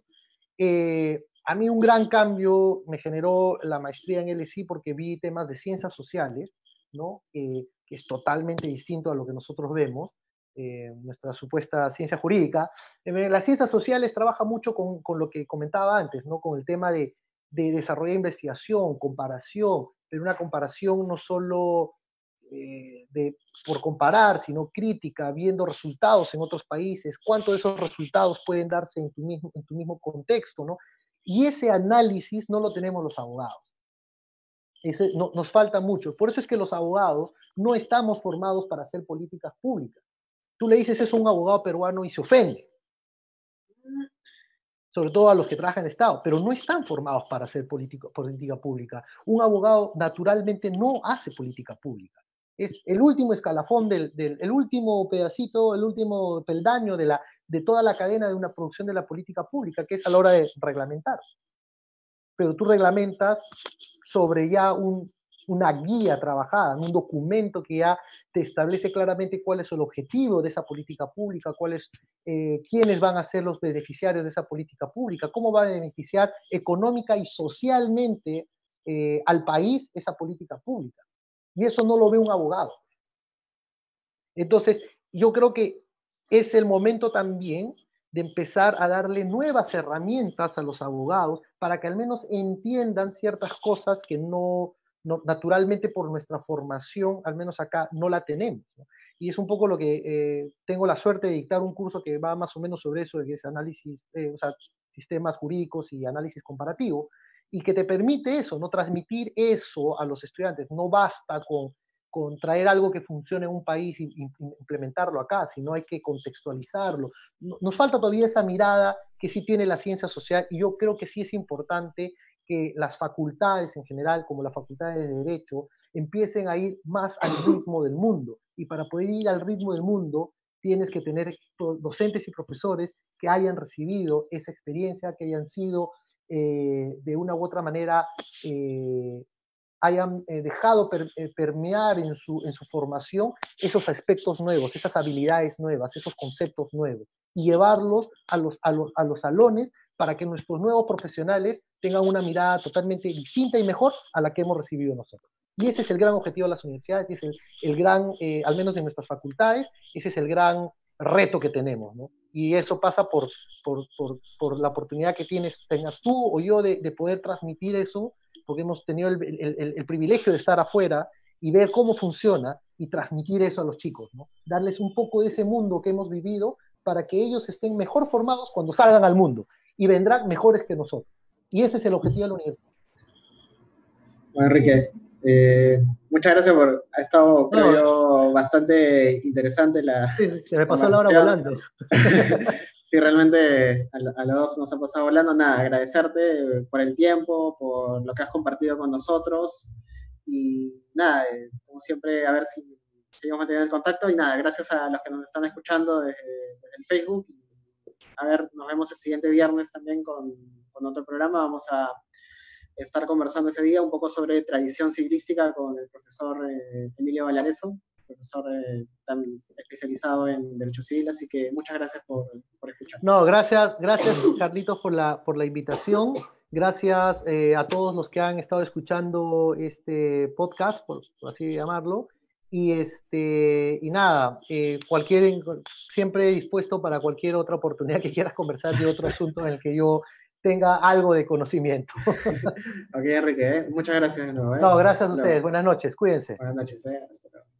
eh, a mí un gran cambio me generó la maestría en LSI porque vi temas de ciencias sociales, ¿no? que es totalmente distinto a lo que nosotros vemos, eh, nuestra supuesta ciencia jurídica. las ciencias sociales trabaja mucho con, con, lo que comentaba antes, ¿no? con el tema de de desarrollar investigación, comparación, pero una comparación no solo eh, de, por comparar, sino crítica, viendo resultados en otros países, cuántos de esos resultados pueden darse en tu mismo, en tu mismo contexto, ¿no? Y ese análisis no lo tenemos los abogados. Ese, no, nos falta mucho. Por eso es que los abogados no estamos formados para hacer políticas públicas. Tú le dices eso a un abogado peruano y se ofende. Sobre todo a los que trabajan en Estado, pero no están formados para hacer política, pública. Un abogado naturalmente no hace política pública. Es el último escalafón, del, del el último pedacito, el último peldaño de, la, de toda la cadena de una producción de la política pública, que es a la hora de reglamentar. Pero tú reglamentas sobre ya un, una guía trabajada, un documento que ya te establece claramente cuál es el objetivo de esa política pública, cuáles, eh, quiénes van a ser los beneficiarios de esa política pública, cómo va a beneficiar económica y socialmente eh, al país esa política pública. Y eso no lo ve un abogado. Entonces, yo creo que es el momento también de empezar a darle nuevas herramientas a los abogados para que al menos entiendan ciertas cosas que no, naturalmente por nuestra formación, al menos acá, no la tenemos. Y es un poco lo que eh, tengo la suerte de dictar un curso que va más o menos sobre eso, que es análisis, eh, o sea, sistemas jurídicos y análisis comparativo, y que te permite eso, no transmitir eso a los estudiantes. No basta con, con traer algo que funcione en un país y, implementarlo acá, sino hay que contextualizarlo. Nos falta todavía esa mirada que sí tiene la ciencia social y yo creo que sí es importante que las facultades en general, como las facultades de Derecho, empiecen a ir más al ritmo del mundo. Y para poder ir al ritmo del mundo, tienes que tener docentes y profesores que hayan recibido esa experiencia, que hayan sido eh, de una u otra manera, eh, hayan eh, dejado permear en su, en su formación esos aspectos nuevos, esas habilidades nuevas, esos conceptos nuevos, y llevarlos a los, a los, a los salones para que nuestros nuevos profesionales tengan una mirada totalmente distinta y mejor a la que hemos recibido nosotros. Y ese es el gran objetivo de las universidades, ese es el, gran, eh, al menos en nuestras facultades, ese es el gran reto que tenemos, ¿no? Y eso pasa por, por, por, la oportunidad que tienes, tengas tú o yo de, de poder transmitir eso, porque hemos tenido el, el, el, privilegio de estar afuera y ver cómo funciona y transmitir eso a los chicos, ¿no? Darles un poco de ese mundo que hemos vivido para que ellos estén mejor formados cuando salgan al mundo y vendrán mejores que nosotros. Y ese es el objetivo de la universidad.
Bueno, Enrique, eh, muchas gracias por. Ha estado, creo bastante interesante la.
Sí, se me pasó la hora volando. [LAUGHS]
sí, realmente a, a, los dos nos ha pasado volando. Nada, agradecerte por el tiempo, por lo que has compartido con nosotros. Y nada, eh, como siempre, a ver si seguimos manteniendo el contacto. Y nada, gracias a los que nos están escuchando desde, desde el Facebook a ver, nos vemos el siguiente viernes también con, otro programa. Vamos a estar conversando ese día un poco sobre tradición civilística con el profesor eh, Emilio Valareso, profesor eh, especializado en Derecho Civil, así que muchas gracias por, escuchar.
No, gracias, gracias Carlitos por la, por invitación. Gracias eh, a todos los que han estado escuchando este podcast, por así llamarlo. Y, este, y nada, eh, cualquier, siempre dispuesto para cualquier otra oportunidad que quieras conversar de otro asunto en el que yo tenga algo de conocimiento. [LAUGHS]
ok, Enrique, ¿eh? muchas gracias de nuevo.
¿eh? No, gracias a ustedes. Buenas noches, cuídense.
Buenas noches. Hasta luego.